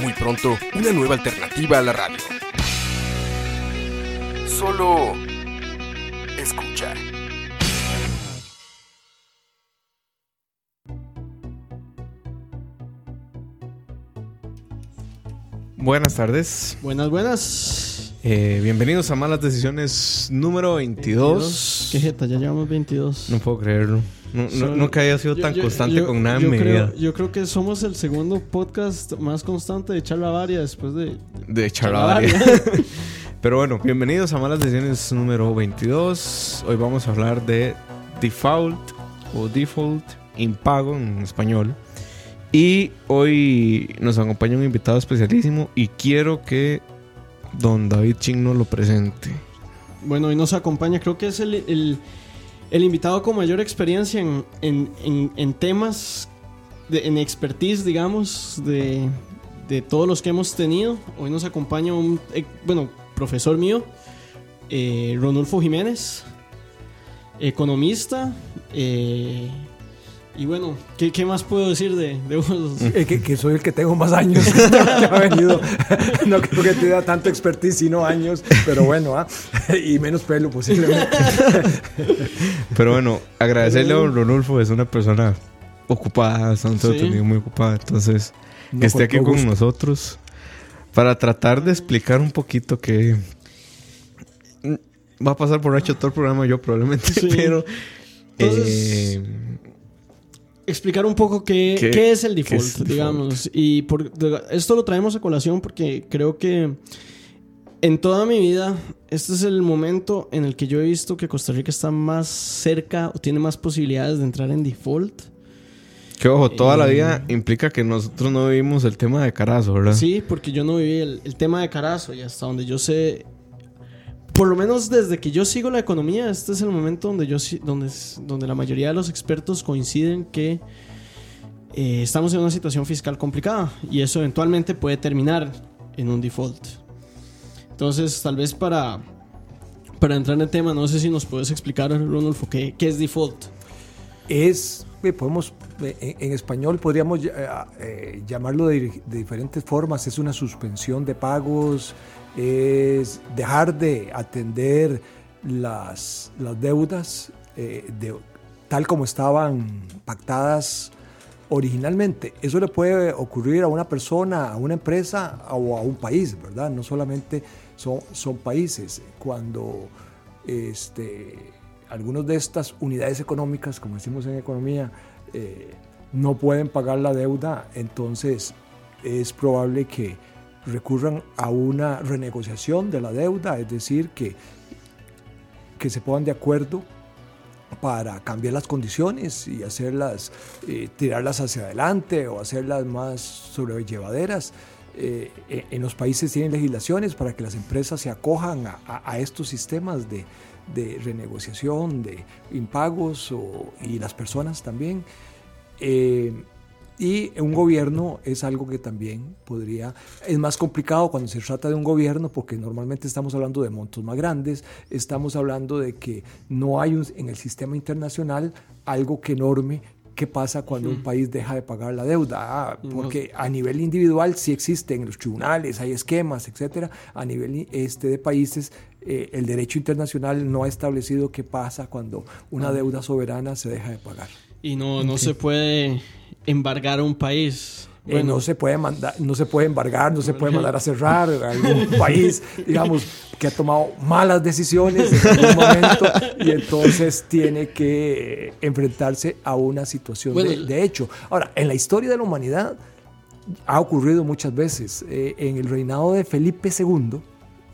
Muy pronto, una nueva alternativa a la radio. Solo escucha. Buenas tardes. Buenas, buenas. Eh, bienvenidos a Malas Decisiones número 22. ¿Qué jeta? Ya llevamos 22. No puedo creerlo. No, no- Solo- nunca había sido Yo- tan yo- constante yo- con nada en mi creo, vida. Yo creo que somos el segundo podcast más constante de charla varia después de... De charlavaria. Pero bueno, bienvenidos a Malas Decisiones número 22. Hoy vamos a hablar de default o default impago en español. Y hoy nos acompaña un invitado especialísimo y quiero que don David Ching nos lo presente. Bueno, hoy nos acompaña, creo que es el, el- el invitado con mayor experiencia en, en- en- temas, de- en expertise, digamos, de, de todos los que hemos tenido. Hoy nos acompaña un, eh, bueno, profesor mío, eh, Ronulfo Jiménez, economista. eh, y bueno, ¿qué, qué más puedo decir de, de vos? Eh, que, que soy el que tengo más años que ha venido. No creo que tenga tanto expertise, sino años, pero bueno, ¿ah? y menos pelo posiblemente. Pero bueno, agradecerle a don Ronulfo, es una persona ocupada, bastante Sí. tenido muy ocupada. Entonces, No, que esté aquí con gusto. nosotros para tratar de explicar un poquito que va a pasar por hecho todo el programa yo probablemente, Sí. pero Entonces, eh, explicar un poco qué, ¿Qué- qué es el default, es default? digamos. Y por, esto lo traemos a colación porque creo que en toda mi vida, este es el momento en el que yo he visto que Costa Rica está más cerca o tiene más posibilidades de entrar en default. que ojo, toda la Eh, vida implica que nosotros no vivimos el tema de carazo, ¿verdad? Sí, porque yo no viví el, el tema de Carazo y hasta donde yo sé, por lo menos desde que yo sigo la economía, este es el momento donde yo donde, donde la mayoría de los expertos coinciden que eh, estamos en una situación fiscal complicada y eso eventualmente puede terminar en un default. Entonces, tal vez para, para entrar en el tema, no sé si nos puedes explicar, Ronulfo, qué, qué es default. Es, eh, podemos, eh, en, español podríamos llamarlo de diferentes formas. Es una suspensión de pagos, es dejar de atender las, las deudas eh, tal como estaban pactadas originalmente. Eso le puede ocurrir a una persona, a una empresa o a un país, ¿verdad? No solamente son, son países. Cuando este, algunas de estas unidades económicas, como decimos en economía, eh, no pueden pagar la deuda, entonces es probable que recurran a una renegociación de la deuda, es decir, que, que se pongan de acuerdo para cambiar las condiciones y hacerlas, eh, tirarlas hacia adelante o hacerlas más sobrellevaderas. Eh, en los países tienen legislaciones para que las empresas se acojan a estos sistemas de, de renegociación, de impagos o- y las personas también. Eh, y un gobierno es algo que también podría, es más complicado cuando se trata de un gobierno porque normalmente estamos hablando de montos más grandes, estamos hablando de que no hay un- en el sistema internacional algo que norme qué pasa cuando un país deja de pagar la deuda, Ah, porque a nivel individual sí existen en los tribunales, hay esquemas, etcétera, a nivel este, de países eh, el derecho internacional no ha establecido qué pasa cuando una deuda soberana se deja de pagar. Y no, no se puede embargar a un país. Eh, no se puede mandar, no se puede embargar, no se puede mandar a cerrar a algún país, digamos, que ha tomado malas decisiones en algún momento y entonces tiene que eh, enfrentarse a una situación Bueno, de, de hecho. Ahora, en la historia de la humanidad ha ocurrido muchas veces. Eh, en el reinado de Felipe II,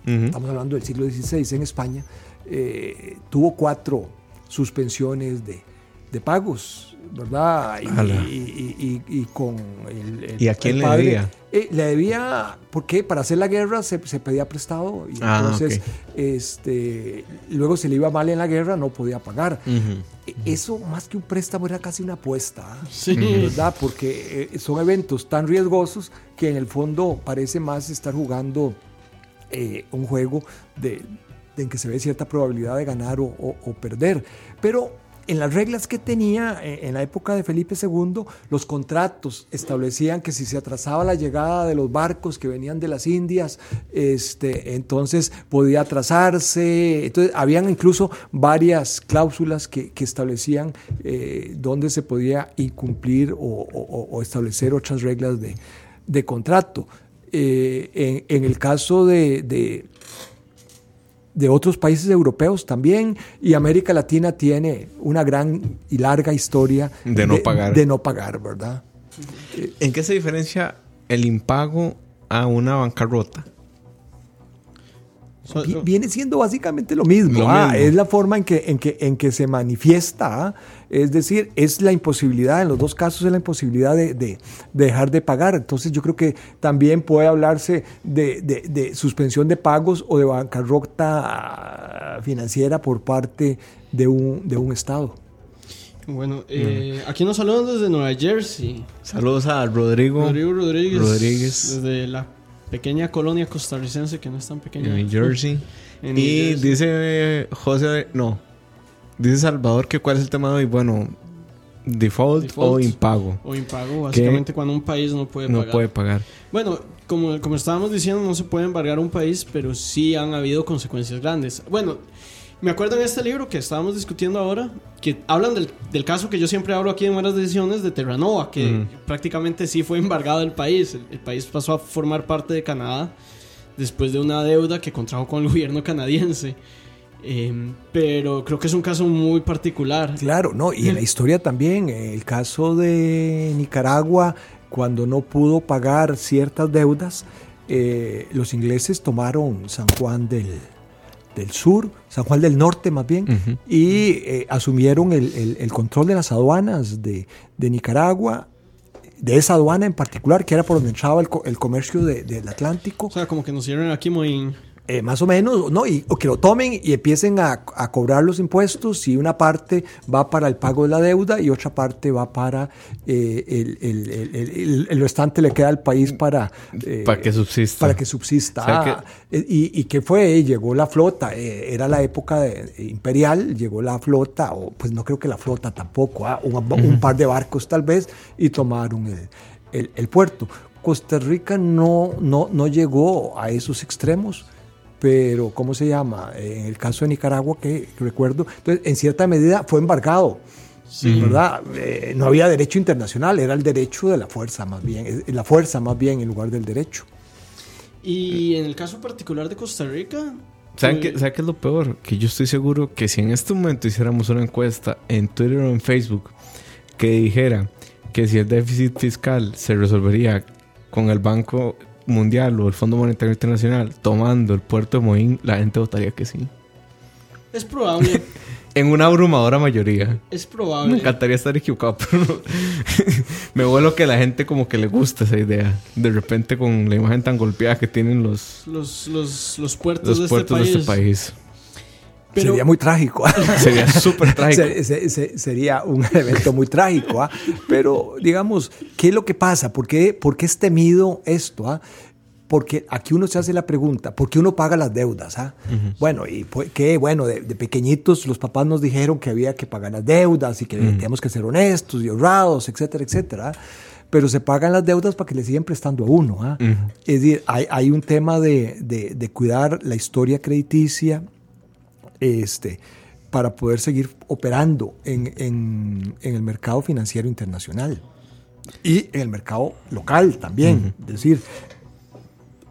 estamos hablando del siglo XVI en España, eh, tuvo cuatro suspensiones de, de pagos, ¿verdad? Y, y- y- y- y con el, el- ¿Y a quién el le debía? Eh, le debía, ¿por qué? Para hacer la guerra se, se pedía prestado y Ah, entonces este, luego se le iba mal en la guerra, no podía pagar. Ujú. E- Eso más que un préstamo era casi una apuesta. ¿ah? Sí. ¿verdad? Porque eh, son eventos tan riesgosos que en el fondo parece más estar jugando eh, un juego de, de en que se ve cierta probabilidad de ganar o, o- o perder. Pero en las reglas que tenía eh, en la época de Felipe II, los contratos establecían que si se atrasaba la llegada de los barcos que venían de las Indias, este, entonces podía atrasarse. Entonces, habían incluso varias cláusulas que, que establecían eh, dónde se podía incumplir o, establecer otras reglas de, de contrato. Eh, en, en el caso de, de- de otros países europeos también, y América Latina tiene una gran y larga historia De no pagar. de no pagar, ¿verdad? ¿En qué se diferencia el impago a una bancarrota? So- Vi- Viene siendo básicamente lo mismo. Lo ah, mismo. Es la forma en que, en que, en que se manifiesta. Es decir, es la imposibilidad, en los dos casos es la imposibilidad de, de- de dejar de pagar. Entonces yo creo que también puede hablarse de, de- de suspensión de pagos o de bancarrota ah, financiera por parte de un, de un Estado. Bueno, eh, aquí nos saludan desde Nueva Jersey. Saludos a Rodrigo, Rodrigo Rodríguez. Rodríguez. Desde la pequeña colonia costarricense que no es tan pequeña. en New Jersey. En New y Jersey. dice eh, José, no, dice Salvador que cuál es el tema de hoy. Bueno, default, Default. o impago. O impago, básicamente cuando un país no puede No pagar. puede pagar. Bueno, como, como estábamos diciendo, no se puede embargar un país, pero sí han habido consecuencias grandes. Bueno, me acuerdo en este libro que estábamos discutiendo ahora, que hablan del, del caso que yo siempre hablo aquí en Buenas Decisiones de Terranova, que Ujú. prácticamente sí fue embargado el país. El, el país pasó a formar parte de Canadá después de una deuda que contrajo con el gobierno canadiense. Em, pero creo que es un caso muy particular. Claro, no, y en la historia también, el caso de Nicaragua, cuando no pudo pagar ciertas deudas, eh, los ingleses tomaron San Juan del, del Sur, San Juan del Norte más bien, y eh, asumieron el, el- el control de las aduanas de, de Nicaragua, de esa aduana en particular, que era por donde entraba el, co- el comercio de- del Atlántico. O sea, como que nos dieron aquí muy... Eh, más o menos, ¿no? Y, o que lo tomen y empiecen a, a cobrar los impuestos y una parte va para el pago de la deuda y otra parte va para eh, el, el- el- el- restante le queda al país para... eh, Para que subsista. Para que subsista. O sea Ah, eh, y, y qué fue? Llegó la flota, era la época de- imperial, llegó la flota, o pues no creo que la flota tampoco, ah, un, un par de barcos tal vez, y tomaron el, el- el puerto. Costa Rica no, no, no llegó a esos extremos, pero ¿cómo se llama? En el caso de Nicaragua, que recuerdo, entonces en cierta medida fue embargado. ¿verdad? Eh, no había derecho internacional, era el derecho de la fuerza más bien, eh, la fuerza más bien en lugar del derecho. Y en el caso particular de Costa Rica... ¿Saben qué, ¿Saben qué es lo peor? Que yo estoy seguro que si en este momento hiciéramos una encuesta en Twitter o en Facebook que dijera que si el déficit fiscal se resolvería con el Banco Mundial o el Fondo Monetario Internacional tomando el puerto de Moín, la gente votaría que sí. Es probable, En una abrumadora mayoría. es Me probable. encantaría estar equivocado, pero no. me vuelo que la gente como que le gusta esa idea. De repente con la imagen tan golpeada que tienen los, Los, los, los puertos, los de, puertos este de este país. Pero- Sería muy trágico. Sería súper trágico. Se- se- se- sería un evento muy trágico. ¿ah? Pero, digamos, ¿qué es lo que pasa? ¿Por qué, por qué es temido esto? ah? Porque aquí uno se hace la pregunta, ¿por qué uno paga las deudas? ah? Bueno, y pues, que bueno, de, de pequeñitos los papás nos dijeron que había que pagar las deudas y que teníamos que ser honestos y honrados, etcétera, etcétera. Pero se pagan las deudas para que le siguen prestando a uno. ah. Es decir, hay, hay un tema de, de- de cuidar la historia crediticia, este, para poder seguir operando en, en- en el mercado financiero internacional y en el mercado local también. Es decir,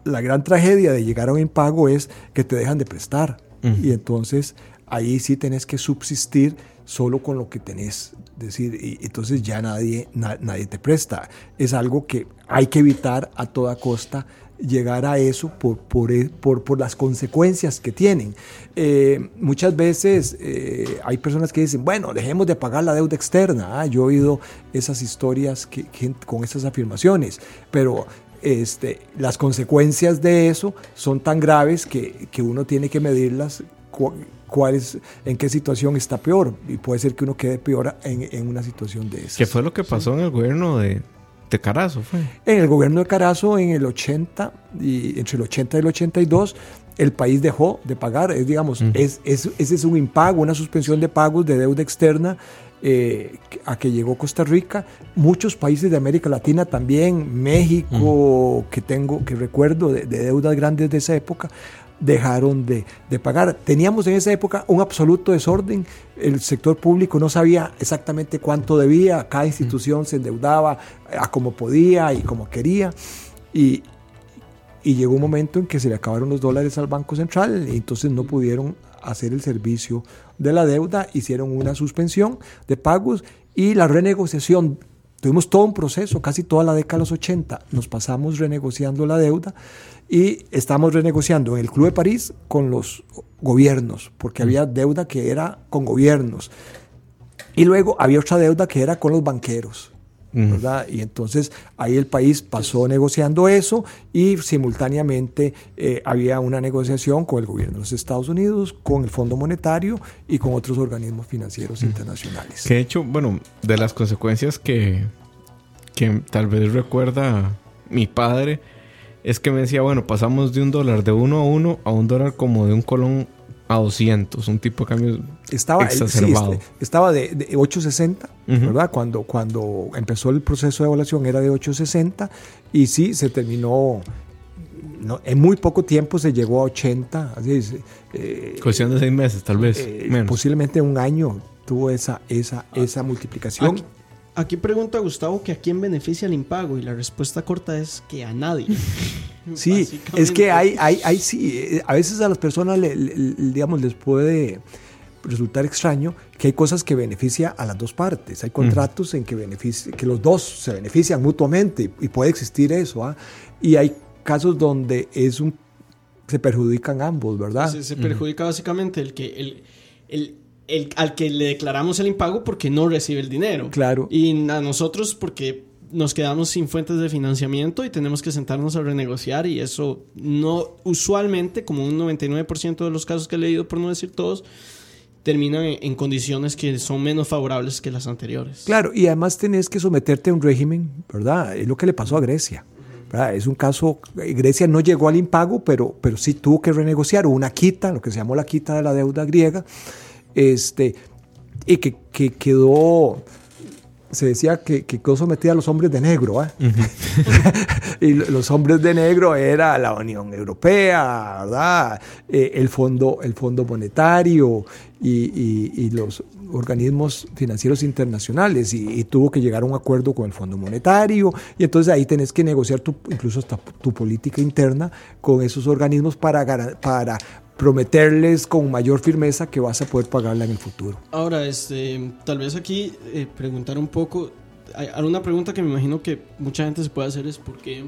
la gran tragedia de llegar a un impago es que te dejan de prestar y entonces ahí sí tenés que subsistir solo con lo que tenés. Es decir, y entonces ya nadie, na- nadie te presta. Es algo que hay que evitar a toda costa llegar a eso por, por, e, por, por las consecuencias que tienen. Eh, muchas veces eh, hay personas que dicen, bueno, dejemos de pagar la deuda externa. Ah, yo he oído esas historias que, que, con esas afirmaciones, pero este, las consecuencias de eso son tan graves que, que uno tiene que medirlas cuál es, en qué situación está peor. Y puede ser que uno quede peor en, en una situación de esa. ¿Qué fue lo que pasó en el gobierno de, de Carazo? Fue? En el gobierno de Carazo, en el 80, y entre el 80 y el 82, el país dejó de pagar. Es, digamos, uh -huh. es, es, ese es un impago, una suspensión de pagos de deuda externa. Eh, a que llegó Costa Rica, muchos países de América Latina también, México, uh -huh. que tengo, que recuerdo de, de, deudas grandes de esa época, dejaron de, de, pagar. Teníamos en esa época un absoluto desorden, el sector público no sabía exactamente cuánto debía, cada institución se endeudaba a como podía y como quería, y, y llegó un momento en que se le acabaron los dólares al Banco Central, y entonces no pudieron hacer el servicio de la deuda, hicieron una suspensión de pagos y la renegociación Tuvimos todo un proceso, casi toda la década de los 80, nos pasamos renegociando la deuda y estamos renegociando en el Club de París con los gobiernos, porque había deuda que era con gobiernos. Y luego había otra deuda que era con los banqueros. ¿Verdad? Y entonces ahí el país pasó negociando eso y simultáneamente eh, había una negociación con el gobierno de los Estados Unidos, con el Fondo Monetario y con otros organismos financieros internacionales. Que de hecho, bueno, de las consecuencias que, que tal vez recuerda mi padre es que me decía, bueno, pasamos de un dólar de uno a uno a un dólar como de un colón a 200, un tipo de cambio estaba, exacerbado. Sí, estaba de, de 860, uh -huh. ¿verdad? Cuando, cuando empezó el proceso de evaluación era de 860 y sí, se terminó, no, en muy poco tiempo se llegó a 80. Así es, eh, Cuestión de seis meses, tal vez. Eh, menos. Posiblemente un año tuvo esa, esa, esa multiplicación. Aquí, aquí pregunta Gustavo que a quién beneficia el impago y la respuesta corta es que a nadie. Sí, es que hay, hay, hay, sí, a veces a las personas, le, le, digamos, les puede resultar extraño que hay cosas que benefician a las dos partes. Hay contratos en que, beneficia, que los dos se benefician mutuamente y puede existir eso. ¿ah? Y hay casos donde es un, se perjudican ambos, ¿verdad? Se, se perjudica básicamente el que... El, el, el, al que le declaramos el impago porque no recibe el dinero. Claro. Y a nosotros porque nos quedamos sin fuentes de financiamiento y tenemos que sentarnos a renegociar y eso no usualmente, como un 99% de los casos que he leído, por no decir todos, terminan en condiciones que son menos favorables que las anteriores. Claro, y además tenés que someterte a un régimen, ¿verdad? Es lo que le pasó a Grecia. ¿verdad? Es un caso, Grecia no llegó al impago, pero, pero sí tuvo que renegociar una quita, lo que se llamó la quita de la deuda griega, este, y que, que quedó se decía que, que quedó sometida a los hombres de negro. ¿eh? Uh -huh. y los hombres de negro era la Unión Europea, ¿verdad? Eh, el, fondo, el Fondo Monetario y, y, y los organismos financieros internacionales y, y, tuvo que llegar a un acuerdo con el Fondo Monetario y entonces ahí tenés que negociar tu, incluso hasta tu política interna con esos organismos para, para prometerles con mayor firmeza que vas a poder pagarla en el futuro. Ahora, este, tal vez aquí eh, preguntar un poco, hay una pregunta que me imagino que mucha gente se puede hacer es por qué,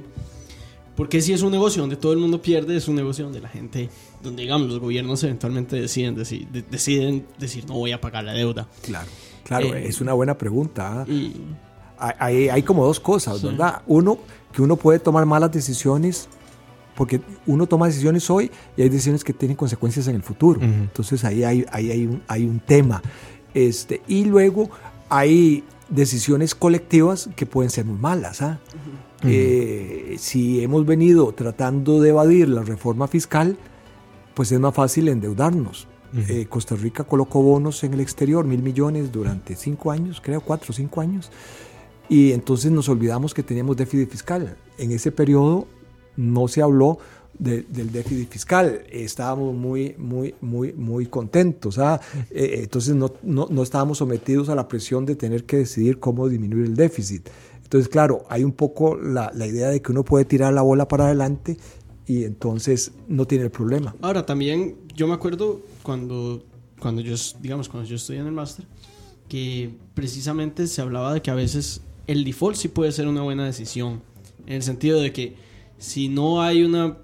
porque si es un negocio donde todo el mundo pierde, es un negocio donde la gente, donde digamos los gobiernos eventualmente deciden, deciden, deciden decir no voy a pagar la deuda. Claro, claro, eh, es una buena pregunta. ¿eh? Y, hay, hay, como dos cosas, sí. ¿verdad? Uno, que uno puede tomar malas decisiones porque uno toma decisiones hoy y hay decisiones que tienen consecuencias en el futuro. Uh -huh. Entonces ahí hay, ahí hay, un, hay un tema. Este, y luego hay decisiones colectivas que pueden ser muy malas. ¿ah? Uh -huh. eh, si hemos venido tratando de evadir la reforma fiscal, pues es más fácil endeudarnos. Uh -huh. eh, Costa Rica colocó bonos en el exterior, mil millones durante cinco años, creo, cuatro o cinco años. Y entonces nos olvidamos que teníamos déficit fiscal. En ese periodo no se habló de, del déficit fiscal. Estábamos muy, muy, muy, muy contentos. ¿ah? Eh, entonces no, no, no, estábamos sometidos a la presión de tener que decidir cómo disminuir el déficit. Entonces, claro, hay un poco la, la idea de que uno puede tirar la bola para adelante y entonces no tiene el problema. Ahora, también yo me acuerdo cuando, cuando yo, digamos, cuando yo estudié en el máster, que precisamente se hablaba de que a veces el default sí puede ser una buena decisión, en el sentido de que si no hay una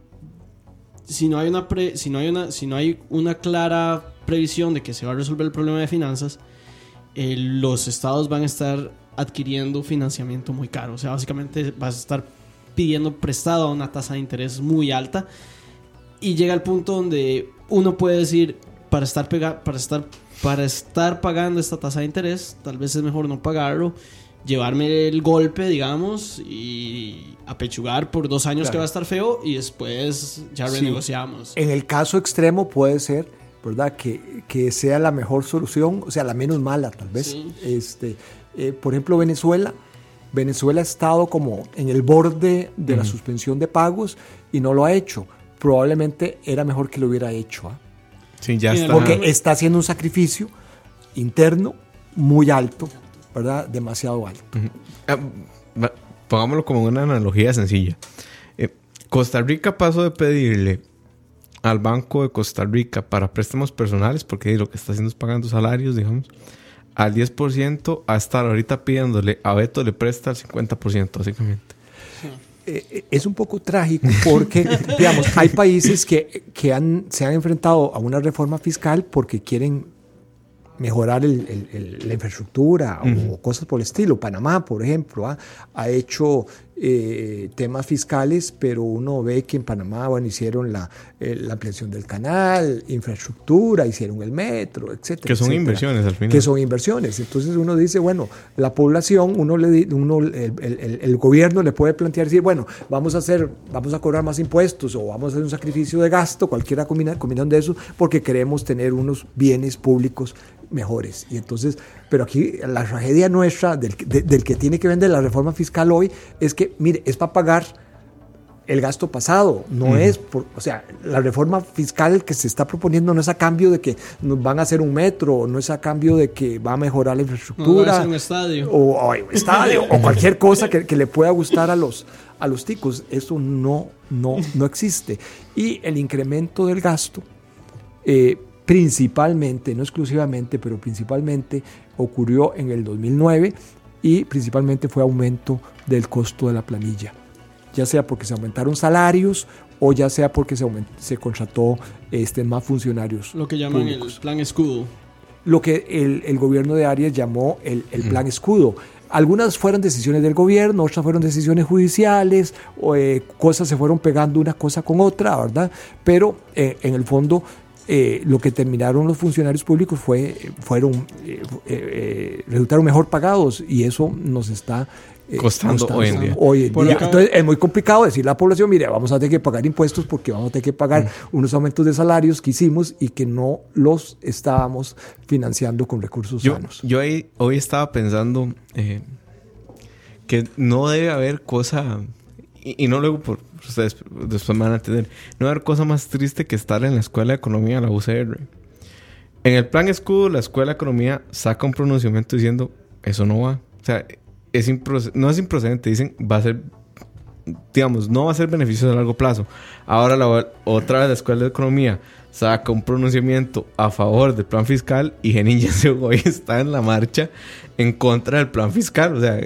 si no hay una pre- si no hay una si no hay una clara previsión de que se va a resolver el problema de finanzas eh, los estados van a estar adquiriendo financiamiento muy caro. O sea básicamente vas a estar pidiendo prestado a una tasa de interés muy alta y llega el punto donde uno puede decir para estar pega- para estar para estar pagando esta tasa de interés tal vez es mejor no pagarlo llevarme el golpe digamos y apechugar por dos años Claro. que va a estar feo y después ya Sí. renegociamos En el caso extremo puede ser, ¿verdad? Que, que sea la mejor solución, o sea, la menos mala tal vez. Sí. Este, eh, por ejemplo, Venezuela. Venezuela ha estado como en el borde de la suspensión de pagos y no lo ha hecho. Probablemente era mejor que lo hubiera hecho. ¿ah? Sí, ya Sí, está. Porque está haciendo un sacrificio interno muy alto, ¿verdad? Demasiado alto. Ah, Pongámoslo como una analogía sencilla. Eh, Costa Rica pasó de pedirle al Banco de Costa Rica para préstamos personales, porque lo que está haciendo es pagando salarios, digamos, al 10% a estar ahorita pidiéndole a Beto le presta el 50%, básicamente. eh, eh, es un poco trágico porque, digamos, hay países que, que han, se han enfrentado a una reforma fiscal porque quieren mejorar el- el- el- la infraestructura o cosas por el estilo. Panamá, por ejemplo, ¿ah? ha hecho eh, temas fiscales, pero uno ve que en Panamá bueno, hicieron la, eh, la ampliación del canal, infraestructura, hicieron el metro, etcétera. Que son etcétera inversiones al final. que son inversiones. Entonces uno dice, bueno, la población, uno le uno, el, el- el- el gobierno le puede plantear decir, bueno, vamos a hacer, vamos a cobrar más impuestos o vamos a hacer un sacrificio de gasto, cualquiera combina- combinación de eso, porque queremos tener unos bienes públicos mejores. Y entonces, pero aquí la tragedia nuestra del, de- del que tiene que vender la reforma fiscal hoy es que, mire, es para pagar el gasto pasado, no es por, o sea, la reforma fiscal que se está proponiendo no es a cambio de que nos van a hacer un metro, no es a cambio de que va a mejorar la No, infraestructura ser un estadio. o, o un estadio o cualquier cosa que, que le pueda gustar a los a los ticos, eso no no no existe. Y el incremento del gasto eh, principalmente, no exclusivamente, pero principalmente ocurrió en el 2009 y principalmente fue aumento del costo de la planilla, ya sea porque se aumentaron salarios o ya sea porque se, aument- se contrató este, más funcionarios. Lo que llaman públicos. el plan escudo. Lo que el, el gobierno de Arias llamó el, el plan escudo. Algunas fueron decisiones del gobierno, otras fueron decisiones judiciales, o, eh, cosas se fueron pegando una cosa con otra, ¿verdad? Pero eh, en el fondo eh, lo que terminaron los funcionarios públicos fue, fueron, eh, eh, eh, resultaron mejor pagados y eso nos está eh, Costando hoy en día. hoy en Por día. acá- Entonces es muy complicado decirle a la población, mire, vamos a tener que pagar impuestos porque vamos a tener que pagar Mm. unos aumentos de salarios que hicimos y que no los estábamos financiando con recursos Yo, sanos. yo ahí, hoy estaba pensando eh, que no debe haber cosa, y, no luego por ustedes después me van a entender, no debe haber cosa más triste que estar en la escuela de economía, la UCR. En el plan escudo, la escuela de economía saca un pronunciamiento diciendo, eso no va. O sea, es no es improcedente, dicen, va a ser, digamos, no va a ser beneficio a largo plazo. Ahora la, otra vez la escuela de economía saca un pronunciamiento a favor del plan fiscal y Genin ya se hoy está en la marcha en contra del plan fiscal. O sea,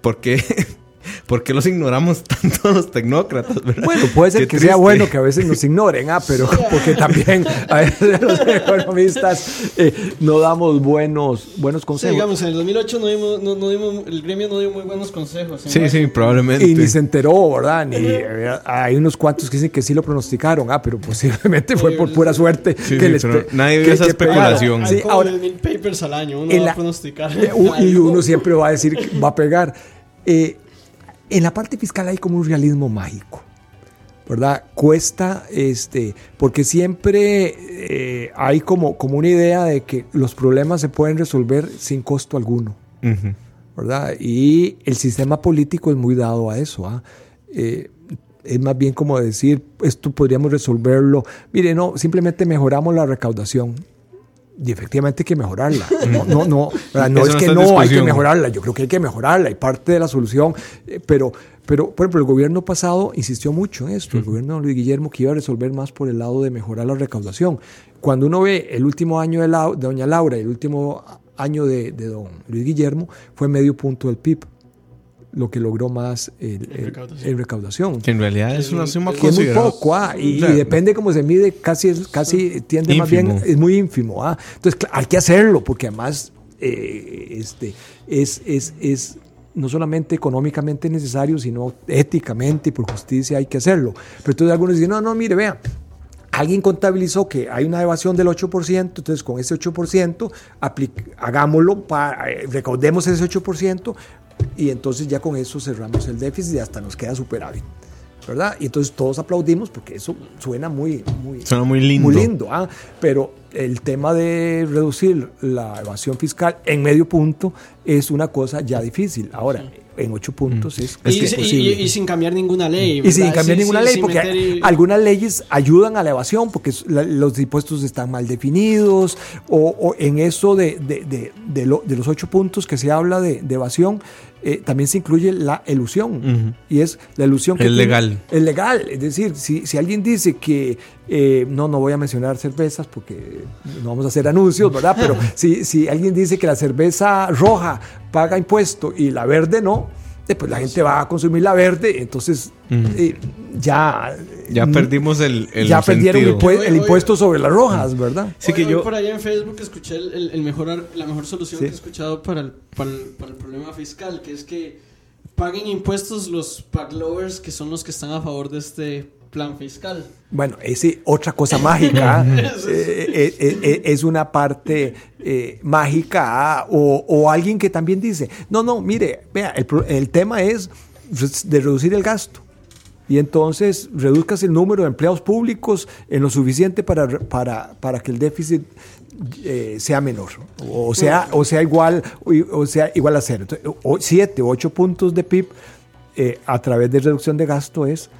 ¿por qué, ¿por qué los ignoramos tanto los tecnócratas? verdad? Bueno, puede ser Qué que sea bueno que a veces nos ignoren, ah, pero porque también a veces los economistas eh, no damos buenos, buenos Sí, consejos. digamos, en el 2008 no dimos, no, no dimos, el gremio no dio muy buenos consejos. Sí, sí, probablemente. y ni se enteró, ¿verdad? Ni, eh, hay unos cuantos que dicen que sí lo pronosticaron, ah, pero posiblemente fue por pura suerte Sí, que sí, les nadie vio esa especulación. Hay como ahora, 10.000 papers al año, uno va a pronosticar. Y uno siempre va a decir que va a pegar. Eh, en la parte fiscal hay como un realismo mágico, ¿verdad? Cuesta, este, porque siempre eh, hay como, como una idea de que los problemas se pueden resolver sin costo alguno. ¿verdad? Y el sistema político es muy dado a eso, ¿ah? Eh, es más bien como decir, esto podríamos resolverlo. Mire, no, simplemente mejoramos la recaudación. Y efectivamente hay que mejorarla. No, no, no, no es que no hay que mejorarla. Yo creo que hay que mejorarla y parte de la solución. eh, Pero, pero, por ejemplo, el gobierno pasado insistió mucho en esto. El gobierno de Luis Guillermo que iba a resolver más por el lado de mejorar la recaudación. Cuando uno ve el último año de, Lau- de doña Laura y el último año de, de don Luis Guillermo, fue medio punto del PIB lo que logró más el, el- recaudación. el recaudación. Que en realidad es una suma Que es muy poco, ah, y, O sea, y depende cómo se mide, casi, es- casi tiende más bien, es muy ínfimo. ah. Entonces, hay que hacerlo, porque además eh, este, es, es, es no solamente económicamente necesario, sino éticamente y por justicia hay que hacerlo. Pero entonces algunos dicen, no, no, mire, vea, alguien contabilizó que hay una evasión del 8%, entonces con ese 8% apli- hagámoslo, para, eh, recaudemos ese 8% y entonces ya con eso cerramos el déficit y hasta nos queda superávit. ¿Verdad? Y entonces todos aplaudimos porque eso suena muy, muy, Suena muy lindo. muy lindo, ah, pero el tema de reducir la evasión fiscal en medio punto es una cosa ya difícil. Ahora, en ocho puntos es, Y, es y- posible. y- y sin cambiar ninguna ley. Y sin cambiar Sí, ninguna sí, ley, porque meter algunas leyes ayudan a la evasión, porque los impuestos están mal definidos, o, o en eso de, de- de- lo- de los ocho puntos que se habla de, evasión, eh, también se incluye la elusión, y es la elusión que Es legal. Es legal, es decir, si, si alguien dice que, eh, no, no voy a mencionar cervezas porque no vamos a hacer anuncios, ¿verdad? Pero si, si alguien dice que la cerveza roja paga impuesto y la verde no, eh, pues la gente va a consumir la verde, entonces eh, ya... Ya mm, perdimos el, el ya perdieron el, impuesto sobre las rojas, ¿verdad? Sí que Hoy- hoy yo- por allá en Facebook escuché el, el- el mejor, ar- la mejor solución Sí. que he escuchado para el, para, el, para el problema fiscal, que es que paguen impuestos los pack lovers, que son los que están a favor de este plan fiscal. Bueno, ese otra cosa mágica eh, eh, eh, es una parte eh, mágica ah, o, o alguien que también dice, no, no, mire, vea, el, pro- el tema es de reducir el gasto. Y entonces reduzcas el número de empleados públicos en lo suficiente para, para, para que el déficit eh, sea menor o sea, o sea igual o, o sea igual a cero. Entonces, o- siete o ocho puntos de PIB eh, a través de reducción de gasto es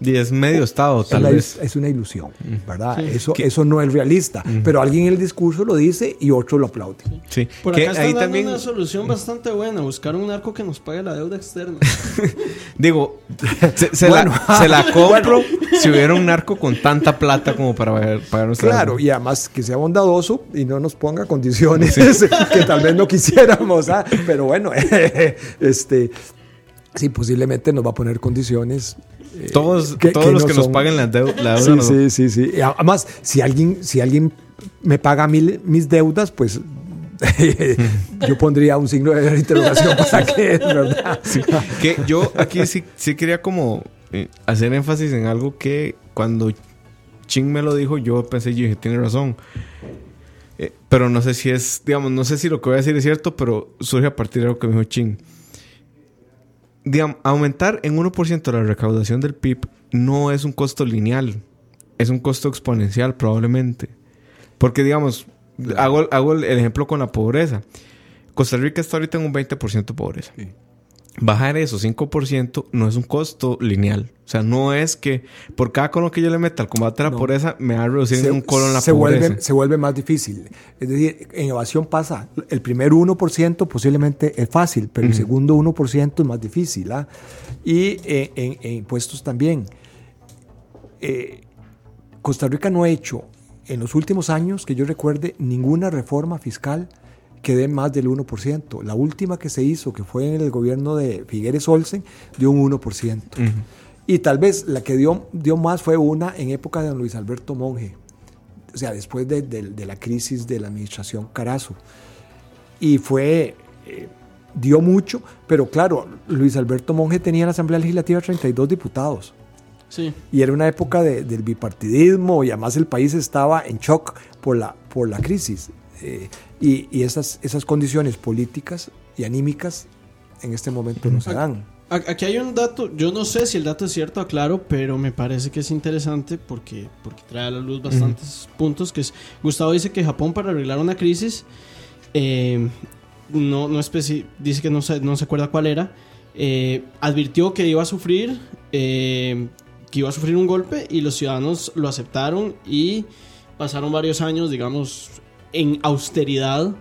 Y es medio estado, es tal vez. es una ilusión, ¿verdad? Sí. Eso, Que- eso no es realista. Pero alguien en el discurso lo dice y otro lo aplaude. Sí. Por acá están ahí dando también, una solución bastante buena, buscar un narco que nos pague la deuda externa. digo, se, se Bueno. la, se la compro si hubiera un narco con tanta plata como para pagar- pagar nuestra Claro, deuda. y además que sea bondadoso y no nos ponga condiciones que tal vez no quisiéramos. ¿ah? Pero bueno, este, sí, posiblemente nos va a poner condiciones. Eh, Todos, que- todos que los no que nos son- paguen la, deu- la deuda. Sí, nos- sí, sí, además, si alguien, si alguien me paga mil, mis deudas, pues yo pondría un signo de interrogación para que es, ¿verdad? Que yo aquí sí, sí quería como eh, hacer énfasis en algo que cuando Ching me lo dijo, yo pensé, yo dije, tiene razón. Eh, pero no sé si es, digamos, no sé si lo que voy a decir es cierto, pero surge a partir de lo que me dijo Ching. Digamos, aumentar en 1% la recaudación del PIB no es un costo lineal, es un costo exponencial probablemente. Porque, digamos, hago, hago el ejemplo con la pobreza. Costa Rica está ahorita en un 20% de pobreza. Bajar eso 5% no es un costo lineal. O sea, no es que por cada cono que yo le meta al combate a la No. pobreza me va a reducir en un cono la se pobreza. vuelve, se vuelve más difícil. Es decir, en evasión pasa, el primer 1% posiblemente es fácil, pero el segundo 1% es más difícil. ¿ah? Y eh, en, en impuestos también. Eh, Costa Rica no ha hecho en los últimos años, que yo recuerde, ninguna reforma fiscal que dé más del 1%. La última que se hizo, que fue en el gobierno de Figueres Olsen, dio un 1%. Y tal vez la que dio, dio más fue una en época de don Luis Alberto Monge, o sea, después de, de- de la crisis de la administración Carazo. Y fue, eh, dio mucho, pero claro, Luis Alberto Monge tenía en la Asamblea Legislativa 32 diputados. Sí. Y era una época de- del bipartidismo y además el país estaba en shock por la, por la crisis. Eh, y y esas, esas condiciones políticas y anímicas en este momento no se dan. Aquí hay un dato, yo no sé si el dato es cierto, aclaro, pero me parece que es interesante porque, porque trae a la luz bastantes puntos. Que es, Gustavo dice que Japón para arreglar una crisis, eh, no, no dice que no se, no se acuerda cuál era, eh, advirtió que iba a sufrir, eh, que iba a sufrir un golpe y los ciudadanos lo aceptaron y pasaron varios años, digamos, en austeridad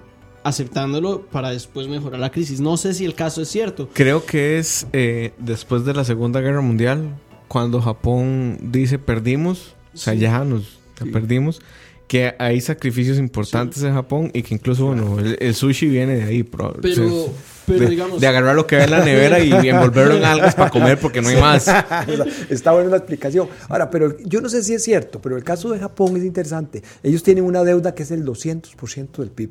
aceptándolo para después mejorar la crisis. No sé si el caso es cierto. Creo que es eh, después de la Segunda Guerra Mundial, cuando Japón dice perdimos, o sea, ya nos Sí. perdimos, que hay sacrificios importantes en Japón y que incluso, bueno, el, el sushi viene de ahí. Pero, Pero, sí. pero de, digamos. de agarrar lo que hay en la nevera y envolverlo en algas para comer porque no hay más. Está buena la explicación. Ahora, pero yo no sé si es cierto, pero el caso de Japón es interesante. Ellos tienen una deuda que es el 200% del PIB.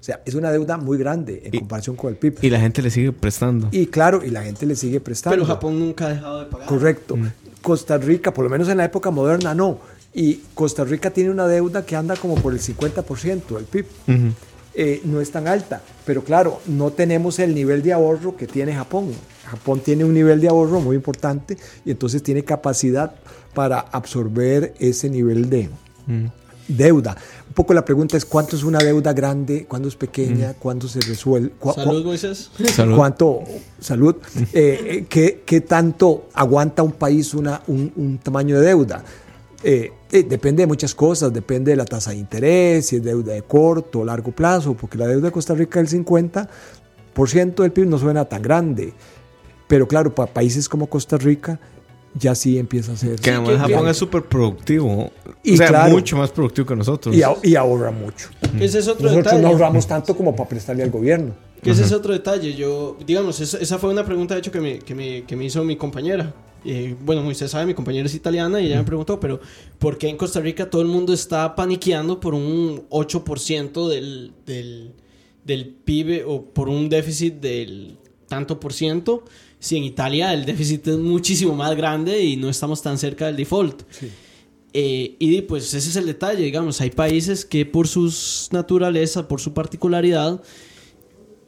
O sea, es una deuda muy grande en Y- comparación con el PIB. Y la gente le sigue prestando. Y claro, y la gente le sigue prestando. pero Japón nunca ha dejado de pagar. Correcto. Mm. Costa Rica, por lo menos en la época moderna, no. Y Costa Rica tiene una deuda que anda como por el 50% del PIB. Ujú. Eh, no es tan alta, pero claro, no tenemos el nivel de ahorro que tiene Japón. Japón tiene un nivel de ahorro muy importante y entonces tiene capacidad para absorber ese nivel de deuda. Un poco la pregunta es cuánto es una deuda grande, cuándo es pequeña, cuándo se resuelve. cua- Salud, Moisés. Salud. ¿Cuánto, salud, eh, eh, ¿qué, qué tanto aguanta un país una, un, un tamaño de deuda? Eh, eh, depende de muchas cosas, depende de la tasa de interés, si es deuda de corto o largo plazo, porque la deuda de Costa Rica del 50% del PIB no suena tan grande, pero claro, para países como Costa Rica ya sí empieza a ser... Que además Japón es súper productivo. Y o sea, claro. mucho más productivo que nosotros. y, ah- y ahorra mucho. Ese es otro Nosotros detalle. no ahorramos tanto como para prestarle al gobierno. Que ese es otro detalle. Yo, digamos, esa, esa fue una pregunta, de hecho, que me, que me, que me hizo mi compañera. Eh, bueno, Moisés sabe, mi compañera es italiana y ella me preguntó, pero ¿por qué en Costa Rica todo el mundo está paniqueando por un 8% del, del, del PIB o por un déficit del tanto por ciento? Si en Italia el déficit es muchísimo más grande y no estamos tan cerca del default. Eh, y pues ese es el detalle, digamos, hay países que por sus naturaleza, por su particularidad,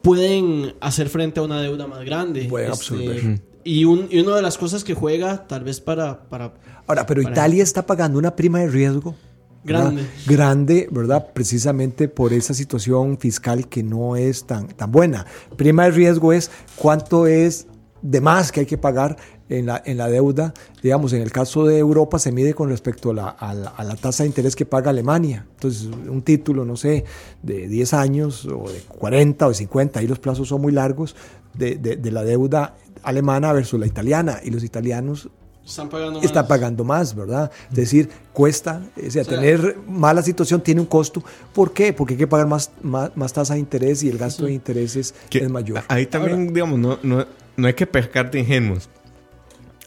pueden hacer frente a una deuda más grande. Pueden Este, absorber. Y, un, y una de las cosas que juega, tal vez para... para Ahora, pero Para- Italia está pagando una prima de riesgo. ¿verdad? Grande. Grande, ¿verdad? Precisamente por esa situación fiscal que no es tan, tan buena. Prima de riesgo es cuánto es de más que hay que pagar en la, en la deuda. Digamos, en el caso de Europa se mide con respecto a la, a la- a la tasa de interés que paga Alemania. Entonces, un título, no sé, de 10 años o de 40 o de 50, ahí los plazos son muy largos, de, de- de la deuda alemana versus la italiana. Y los italianos están pagando más. está pagando más, ¿verdad? Es decir, cuesta, o sea, O sea, tener mala situación tiene un costo. ¿Por qué? Porque hay que pagar más, más, más tasa de interés y el gasto de intereses Que es mayor. Ahí también, digamos, no, no, no hay que pecar de ingenuos.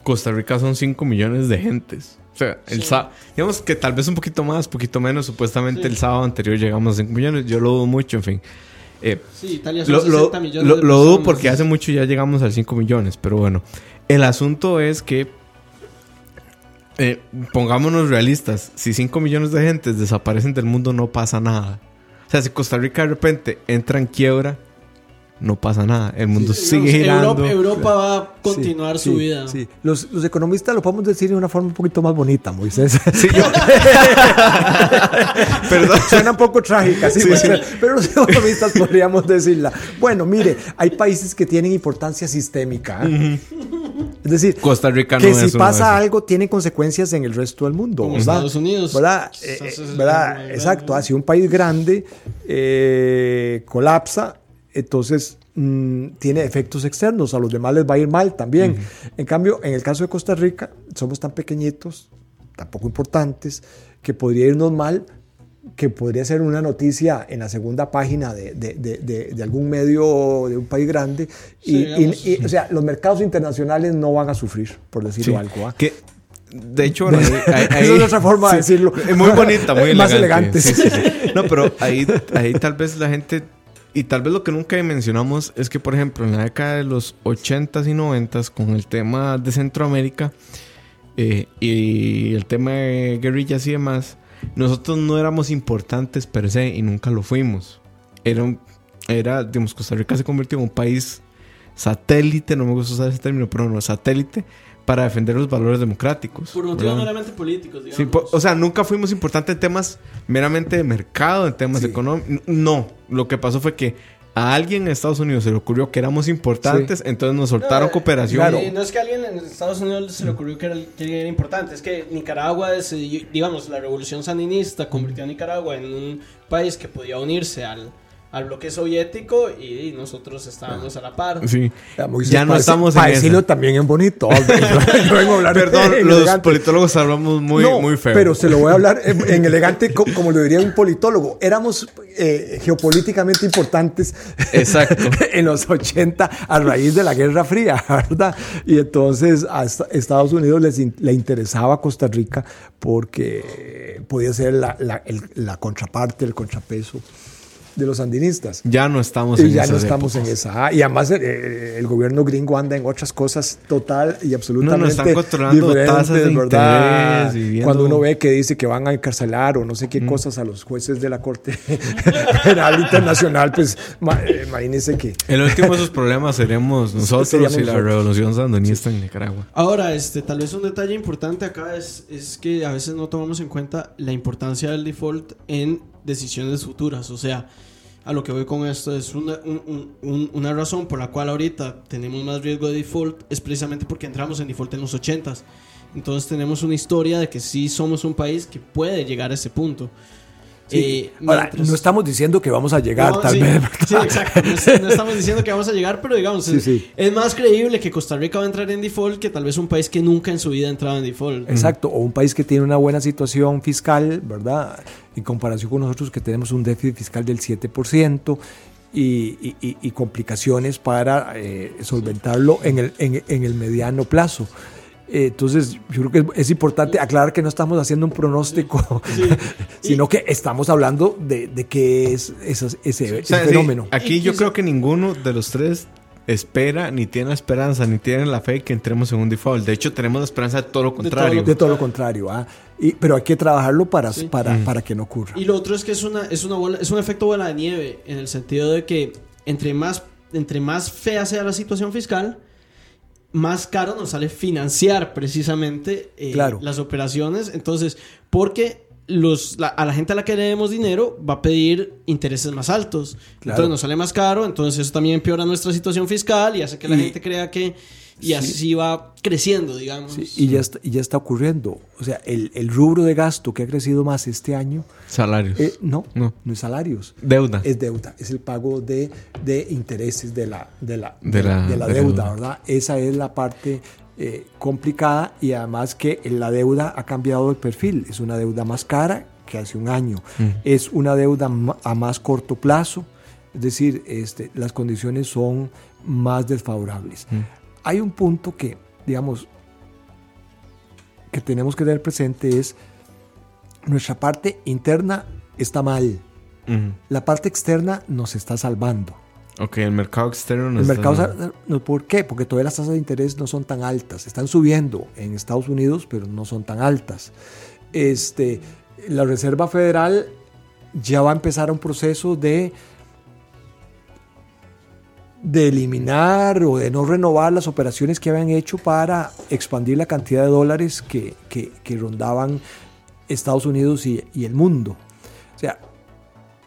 Costa Rica son 5 millones de gentes. O sea, el Sí. sá- digamos que tal vez un poquito más, poquito menos. Supuestamente Sí. el sábado anterior llegamos a 5 millones. Yo lo dudo mucho, en fin. Eh, Sí, Italia son lo, 60 lo- millones lo- de lo dudo porque hace mucho ya llegamos al 5 millones. Pero bueno, el asunto es que, eh, pongámonos realistas, si 5 millones de gentes desaparecen del mundo no pasa nada. O sea, si Costa Rica de repente entra en quiebra, no pasa nada. El mundo Sí, sigue girando. Europa, Europa va a continuar Sí, su sí, vida. sí. Los, los economistas lo podemos decir de una forma un poquito más bonita, Moisés. Sí, yo- Perdón. Suena un poco trágica, pero los economistas podríamos decirla. Bueno, mire, hay países que tienen importancia sistémica. ¿eh? Es decir, Costa Rica no que es si pasa algo tiene consecuencias en el resto del mundo. Como ¿verdad? Estados Unidos. ¿Verdad? Eh, ¿verdad? Exacto. ah, Si un país grande eh, colapsa, entonces mm, tiene efectos externos. A los demás les va a ir mal también. En cambio, en el caso de Costa Rica, somos tan pequeñitos, tan poco importantes, que podría irnos mal que podría ser una noticia en la segunda página de, de- de- de- algún medio de un país grande. Y, Sí, y- digamos. y, o sea, los mercados internacionales no van a sufrir, por decirlo Sí. algo. ¿ah? Que, de hecho, bueno, ahí- ahí- es otra forma de decirlo. Es muy bonita, muy Más elegante. elegante, Sí, sí. sí, sí. No, pero ahí, ahí tal vez la gente. Y tal vez lo que nunca mencionamos es que, por ejemplo, en la década de los 80s y 90s, con el tema de Centroamérica eh, y el tema de guerrillas y demás, nosotros no éramos importantes per se y nunca lo fuimos. Era, era digamos, Costa Rica se convirtió en un país satélite, no me gusta usar ese término, pero no, satélite, para defender los valores democráticos. Por motivos ¿verdad? meramente políticos, digamos. Sí, po- o sea, nunca fuimos importantes en temas meramente de mercado, en temas Sí. económicos. No, lo que pasó fue que a alguien en Estados Unidos se le ocurrió que éramos importantes, entonces nos soltaron No, cooperación. claro. eh, no es que a alguien en Estados Unidos se le ocurrió que era, que era importante, es que Nicaragua, es, eh, digamos, la revolución sandinista convirtió a Nicaragua en un país que podía unirse al, al bloque soviético y, nosotros estábamos a la par. Sí. Ya, Moisés, Ya no para estamos para en decirlo esa. también en bonito. Yo, vengo a hablar Perdón, los elegante. politólogos hablamos muy, No, muy feo. Pero se lo voy a hablar en, en elegante, co- como lo diría un politólogo. Éramos eh, geopolíticamente importantes Exacto. en los 80 a raíz de la Guerra Fría, ¿verdad? Y entonces a esta- Estados Unidos les in- le interesaba a Costa Rica porque podía ser la, la- el- la contraparte, el contrapeso de los sandinistas. Ya no estamos Y en ya no estamos épocas. en esa. Ah, Y además eh, el gobierno gringo anda en otras cosas total y absolutamente están controlando tasas de ¿verdad? interés Cuando uno ve que dice que van a encarcelar o no sé qué Mm. cosas a los jueces de la Corte Penal Internacional, pues ma- eh, imagínense que... El último de esos problemas seremos nosotros y la revolución sandinista en Nicaragua. Ahora, este, tal vez un detalle importante acá es, es que a veces no tomamos en cuenta la importancia del default en decisiones futuras. O sea, a lo que voy con esto es una, un- un- un- una razón por la cual ahorita tenemos más riesgo de default es precisamente porque entramos en default en los 80s. Entonces tenemos una historia de que sí somos un país que puede llegar a ese punto. Sí. Eh, Ahora, mientras- no estamos diciendo que vamos a llegar, no, tal sí, vez. Sí, exacto. No, es- no estamos diciendo que vamos a llegar, pero digamos, Sí, es, más creíble que Costa Rica va a entrar en default que tal vez un país que nunca en su vida ha entrado en default. Exacto, o un país que tiene una buena situación fiscal, ¿verdad? En comparación con nosotros que tenemos un déficit fiscal del 7% y, y- y- y complicaciones para eh, solventarlo en el, en, en el mediano plazo. Eh, Entonces, yo creo que es, es importante aclarar que no estamos haciendo un pronóstico, sino que estamos hablando de, de qué es ese, O sí, fenómeno. aquí yo creo que ninguno de los tres espera, ni tiene la esperanza, ni tiene la fe que entremos en un default. De hecho, tenemos la esperanza de todo lo contrario. De todo lo contrario, ¿ah? Y- pero hay que trabajarlo para, Sí. para, para que no ocurra. Y lo otro es que es una es una bola, es un efecto bola de nieve en el sentido de que entre más entre más fea sea la situación fiscal, más caro nos sale financiar precisamente eh, Claro. las operaciones. Entonces, porque los, la- a la gente a la que le demos dinero va a pedir intereses más altos. Claro. Entonces nos sale más caro, entonces eso también empeora nuestra situación fiscal y hace que la Y- gente crea que... Y así va creciendo, digamos. Sí, y, ya está, y ya está ocurriendo. O sea, el, el rubro de gasto que ha crecido más este año, Salarios. eh, no, No. no, es salarios. Deuda. Es deuda, es el pago de, de intereses de la, de la, De la- de la de la deuda, deuda. ¿verdad? Esa es la parte eh, complicada y además que la deuda ha cambiado el perfil. Es una deuda más cara que hace un año. Mm. Es una deuda a más corto plazo, es decir, este, las condiciones son más desfavorables. Mm. Hay un punto que, digamos, que tenemos que tener presente es nuestra parte interna está mal, la parte externa nos está salvando. Ok, el mercado externo nos El está- mercado, ¿por qué? Porque todavía las tasas de interés no son tan altas. Están subiendo en Estados Unidos, pero no son tan altas. Este, la Reserva Federal ya va a empezar un proceso de de eliminar o de no renovar las operaciones que habían hecho para expandir la cantidad de dólares que, que- que rondaban Estados Unidos y, y el mundo. O sea,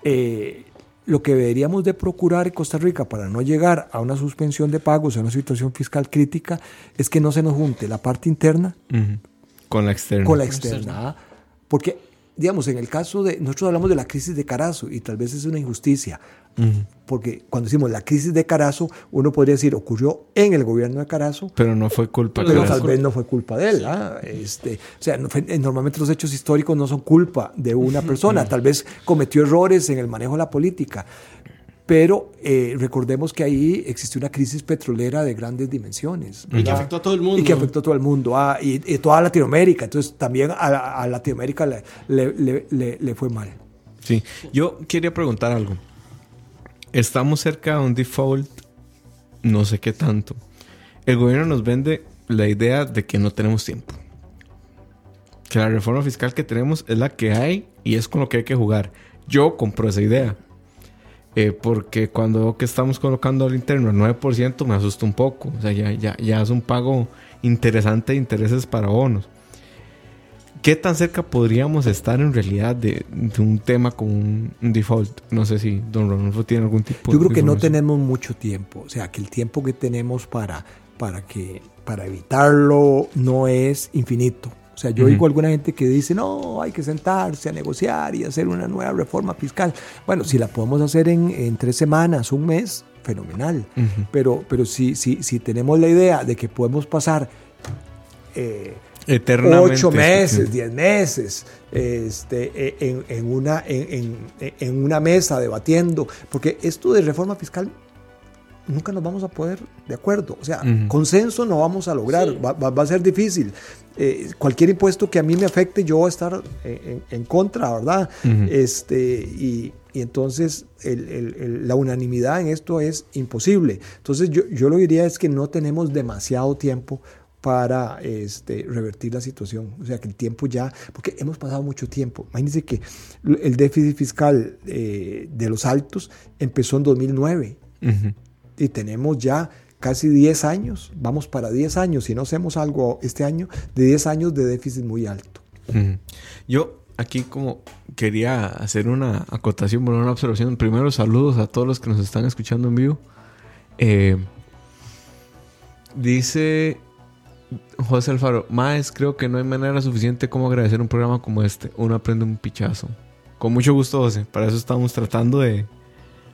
eh, lo que deberíamos de procurar en Costa Rica para no llegar a una suspensión de pagos, a una situación fiscal crítica, es que no se nos junte la parte interna. Con la externa. con la externa. Porque, digamos, en el caso de, nosotros hablamos de la crisis de Carazo y tal vez es una injusticia, porque cuando decimos la crisis de Carazo, uno podría decir ocurrió en el gobierno de Carazo, Pero no fue culpa de no tal vez no fue culpa de él. ¿ah? Este, o sea, no fue- eh, normalmente los hechos históricos no son culpa de una persona, tal vez cometió errores en el manejo de la política. Pero eh, recordemos que ahí existió una crisis petrolera de grandes dimensiones. Y que ¿verdad? afectó a todo el mundo. Y que afectó a todo el mundo, ah, y, y toda Latinoamérica. Entonces también a, a Latinoamérica le, le- le- le- le fue mal. Sí. Yo quería preguntar algo. Estamos cerca de un default, no sé qué tanto. El gobierno nos vende la idea de que no tenemos tiempo. Que la reforma fiscal que tenemos es la que hay y es con lo que hay que jugar. Yo compro esa idea. Eh, porque cuando veo que estamos colocando al interno al 9% me asusta un poco. O sea, ya, ya, ya es un pago interesante de intereses para bonos. ¿Qué tan cerca podríamos estar en realidad de, de un tema con un, un default? No sé si Don Rodolfo tiene algún tipo Yo de creo que no tenemos mucho tiempo. O sea, que el tiempo que tenemos para, para, que, para evitarlo no es infinito. O sea, yo oigo a alguna gente que dice, no, hay que sentarse a negociar y hacer una nueva reforma fiscal. Bueno, si la podemos hacer en, en tres semanas, un mes, fenomenal. Pero, pero si, si, si tenemos la idea de que podemos pasar eh, Eternamente. ocho meses, diez meses, este, e- en, en una, en- en una mesa debatiendo, porque esto de reforma fiscal nunca nos vamos a poder de acuerdo. O sea, consenso no vamos a lograr, Sí. va, va- va a ser difícil. Eh, cualquier impuesto que a mí me afecte, yo voy a estar en, en- en contra, ¿verdad? Ujú. este, y, y entonces el- el- el- la unanimidad en esto es imposible. Entonces yo, yo lo que diría es que no tenemos demasiado tiempo para este, revertir la situación. O sea, que el tiempo ya, porque hemos pasado mucho tiempo. Imagínense que el déficit fiscal eh, de los altos empezó en 2009 Ujú. Y tenemos ya casi 10 años, vamos para 10 años, si no hacemos algo este año, de 10 años de déficit muy alto. Yo aquí como quería hacer una acotación, bueno, una observación. Primero, saludos a todos los que nos están escuchando en vivo. Eh, dice José Alfaro, Maes, creo que no hay manera suficiente como agradecer un programa como este. Uno aprende un pichazo. Con mucho gusto, José. Para eso estamos tratando de...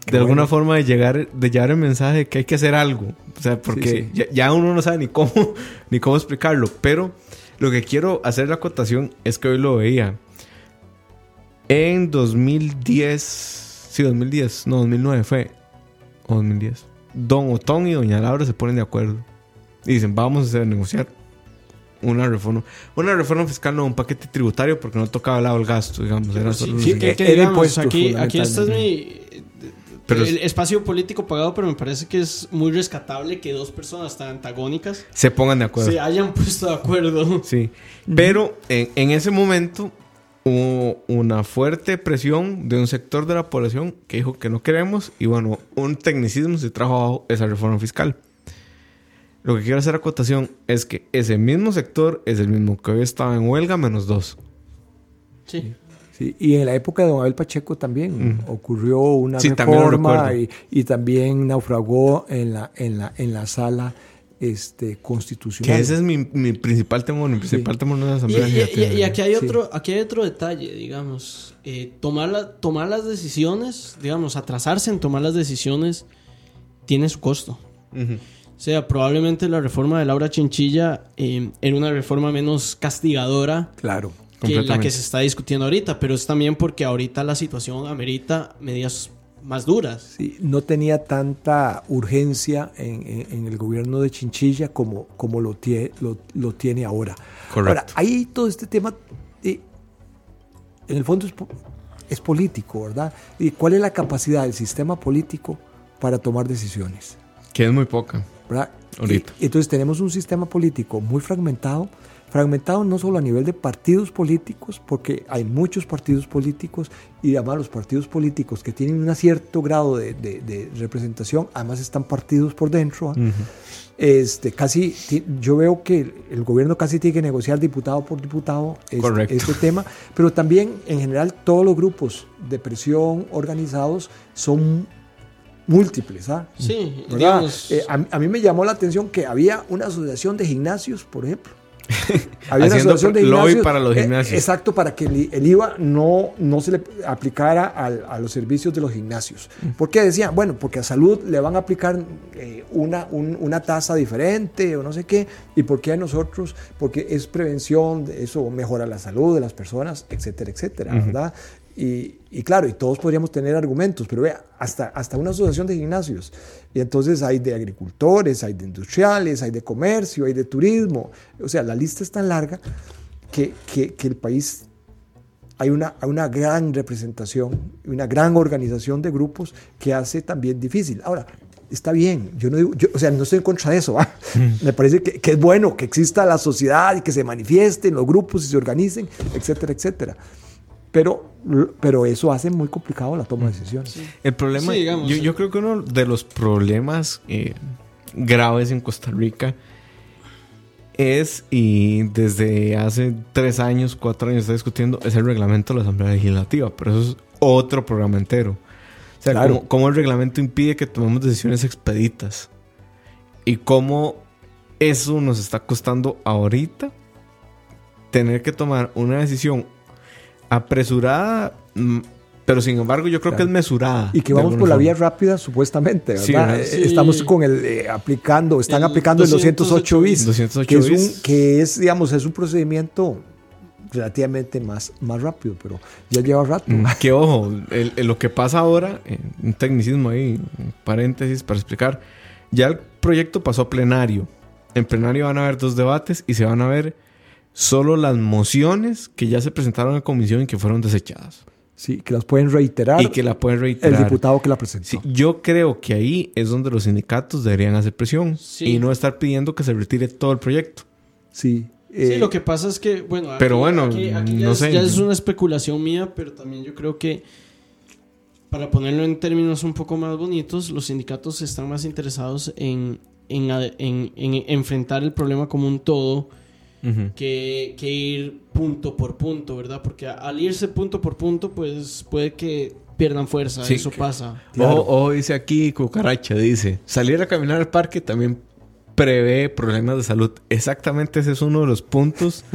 De Qué alguna bueno. forma de llegar, de llevar el mensaje de que hay que hacer algo. O sea, porque Sí, sí. Ya, ya uno no sabe ni cómo, ni cómo explicarlo. Pero lo que quiero hacer la acotación es que hoy lo veía. En 2010, sí, 2010, no, 2009 fue, o 2010. Don Otón y Doña Laura se ponen de acuerdo. Y dicen, vamos a hacer negociar una reforma. Una reforma fiscal, no un paquete tributario, porque no tocaba al lado el gasto, digamos. Era solo Sí, que, que Era digamos, aquí, aquí este es mi. Pero el es- espacio político pagado, pero me parece que es muy rescatable que dos personas tan antagónicas se pongan de acuerdo. se hayan puesto de acuerdo. Sí. Pero en, en ese momento hubo una fuerte presión de un sector de la población que dijo que no queremos y bueno, un tecnicismo se trajo abajo esa reforma fiscal. Lo que quiero hacer acotación es que ese mismo sector es el mismo que hoy estaba en huelga menos dos. Sí. Sí, y en la época de Don Abel Pacheco también ocurrió una Sí, reforma y, y también naufragó en la, en la, en la sala este, constitucional. Que ese es mi, mi principal temor. Mi principal temor no es la Y, asamblea y- y- y aquí hay Sí. otro, aquí hay otro detalle, digamos. Eh, tomar, la- tomar las decisiones, digamos, atrasarse en tomar las decisiones tiene su costo. Ujú. O sea, probablemente la reforma de Laura Chinchilla eh, era una reforma menos castigadora Claro. Que la que se está discutiendo ahorita, pero es también porque ahorita la situación amerita medidas más duras. Sí, no tenía tanta urgencia en, en- en el gobierno de Chinchilla como, como lo, tie- lo, lo tiene ahora. Correcto. Ahora, ahí todo este tema, eh, en el fondo es, es político, ¿verdad? ¿Y cuál es la capacidad del sistema político para tomar decisiones? Que es muy poca. ¿verdad? Ahorita. Y- entonces tenemos un sistema político muy fragmentado, fragmentado no solo a nivel de partidos políticos, porque hay muchos partidos políticos y además los partidos políticos que tienen un cierto grado de, de- de representación, además están partidos por dentro. ¿ah? Este, casi, yo veo que el, gobierno casi tiene que negociar diputado por diputado este, este tema, pero también en general todos los grupos de presión organizados son múltiples. ¿ah? Sí, digamos. Eh, a, a mí me llamó la atención que había una asociación de gimnasios, por ejemplo. Había una asociación de lobby gimnasios. para los eh, gimnasios. exacto, para que el, IVA no, no se le aplicara a los servicios de los gimnasios. Mm. ¿Por qué decían? Bueno, porque a salud le van a aplicar eh, una, un- una tasa diferente o no sé qué. ¿Y por qué a nosotros? Porque es prevención, eso mejora la salud de las personas, etcétera, etcétera, ¿verdad? Y, y claro, y todos podríamos tener argumentos, pero vea, hasta, hasta una asociación de gimnasios. Y entonces hay de agricultores, hay de industriales, hay de comercio, hay de turismo. O sea, la lista es tan larga que, que, que el país hay una, hay una gran representación, una gran organización de grupos que hace también difícil. Ahora, está bien, yo no digo, yo, o sea, no estoy en contra de eso. ¿va? Me parece que, que es bueno que exista la sociedad y que se manifiesten los grupos y se organicen, etcétera, etcétera. Pero, pero eso hace muy complicado la toma de decisiones. El problema, Sí, digamos, yo, sí. yo creo que uno de los problemas eh, graves en Costa Rica es, y desde hace tres años, cuatro años está discutiendo, es el reglamento de la Asamblea Legislativa, pero eso es otro programa entero. O sea, Claro. cómo, cómo el reglamento impide que tomemos decisiones expeditas y cómo eso nos está costando ahorita tener que tomar una decisión apresurada, mm, pero sin embargo yo creo que es mesurada. Y que vamos por la forma. vía rápida, supuestamente, ¿verdad? Sí, ¿verdad? Eh, Sí. Estamos con el eh, aplicando, están El aplicando el 208 bis, 208 que es, un, que es, digamos, es un procedimiento relativamente más, más rápido, pero ya lleva rato. Mm, Que ojo, el- el- lo que pasa ahora, eh, un tecnicismo ahí, un paréntesis para explicar, ya el proyecto pasó a plenario. En plenario van a haber dos debates y se van a ver solo las mociones que ya se presentaron en comisión y que fueron desechadas. Sí, que las pueden reiterar Y que la pueden el reiterar. diputado que la presentó. Sí, yo creo que ahí es donde los sindicatos deberían hacer presión Sí. y no estar pidiendo que se retire todo el proyecto. Sí. Sí, eh, lo que pasa es que, bueno, aquí- Pero bueno, aquí, aquí ya, no es, sé. ya es una especulación mía, pero también yo creo que, para ponerlo en términos un poco más bonitos, los sindicatos están más interesados en, en- en enfrentar el problema como un todo que, que ir punto por punto, ¿verdad? Porque al irse punto por punto, pues puede que pierdan fuerza, Sí, eso que- pasa. Claro. O, o dice aquí Cucaracha, dice, salir a caminar al parque también prevé problemas de salud. Exactamente ese es uno de los puntos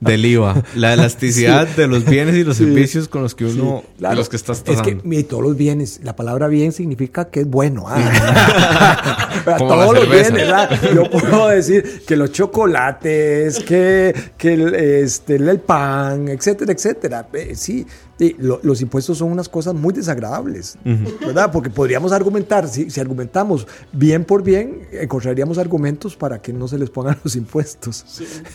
del IVA. La elasticidad de los bienes y los Sí. servicios con los que uno, Sí, claro. los que estás Es que, tasando. mire, todos los bienes, la palabra bien significa que es bueno. ah. Todos los bienes, ¿verdad? Yo puedo decir que los chocolates, que, que el, este, el pan, etcétera, etcétera. Eh, sí, y lo- los impuestos son unas cosas muy desagradables, ¿verdad? Porque podríamos argumentar, si, si argumentamos bien por bien, encontraríamos argumentos para que no se les pongan los impuestos.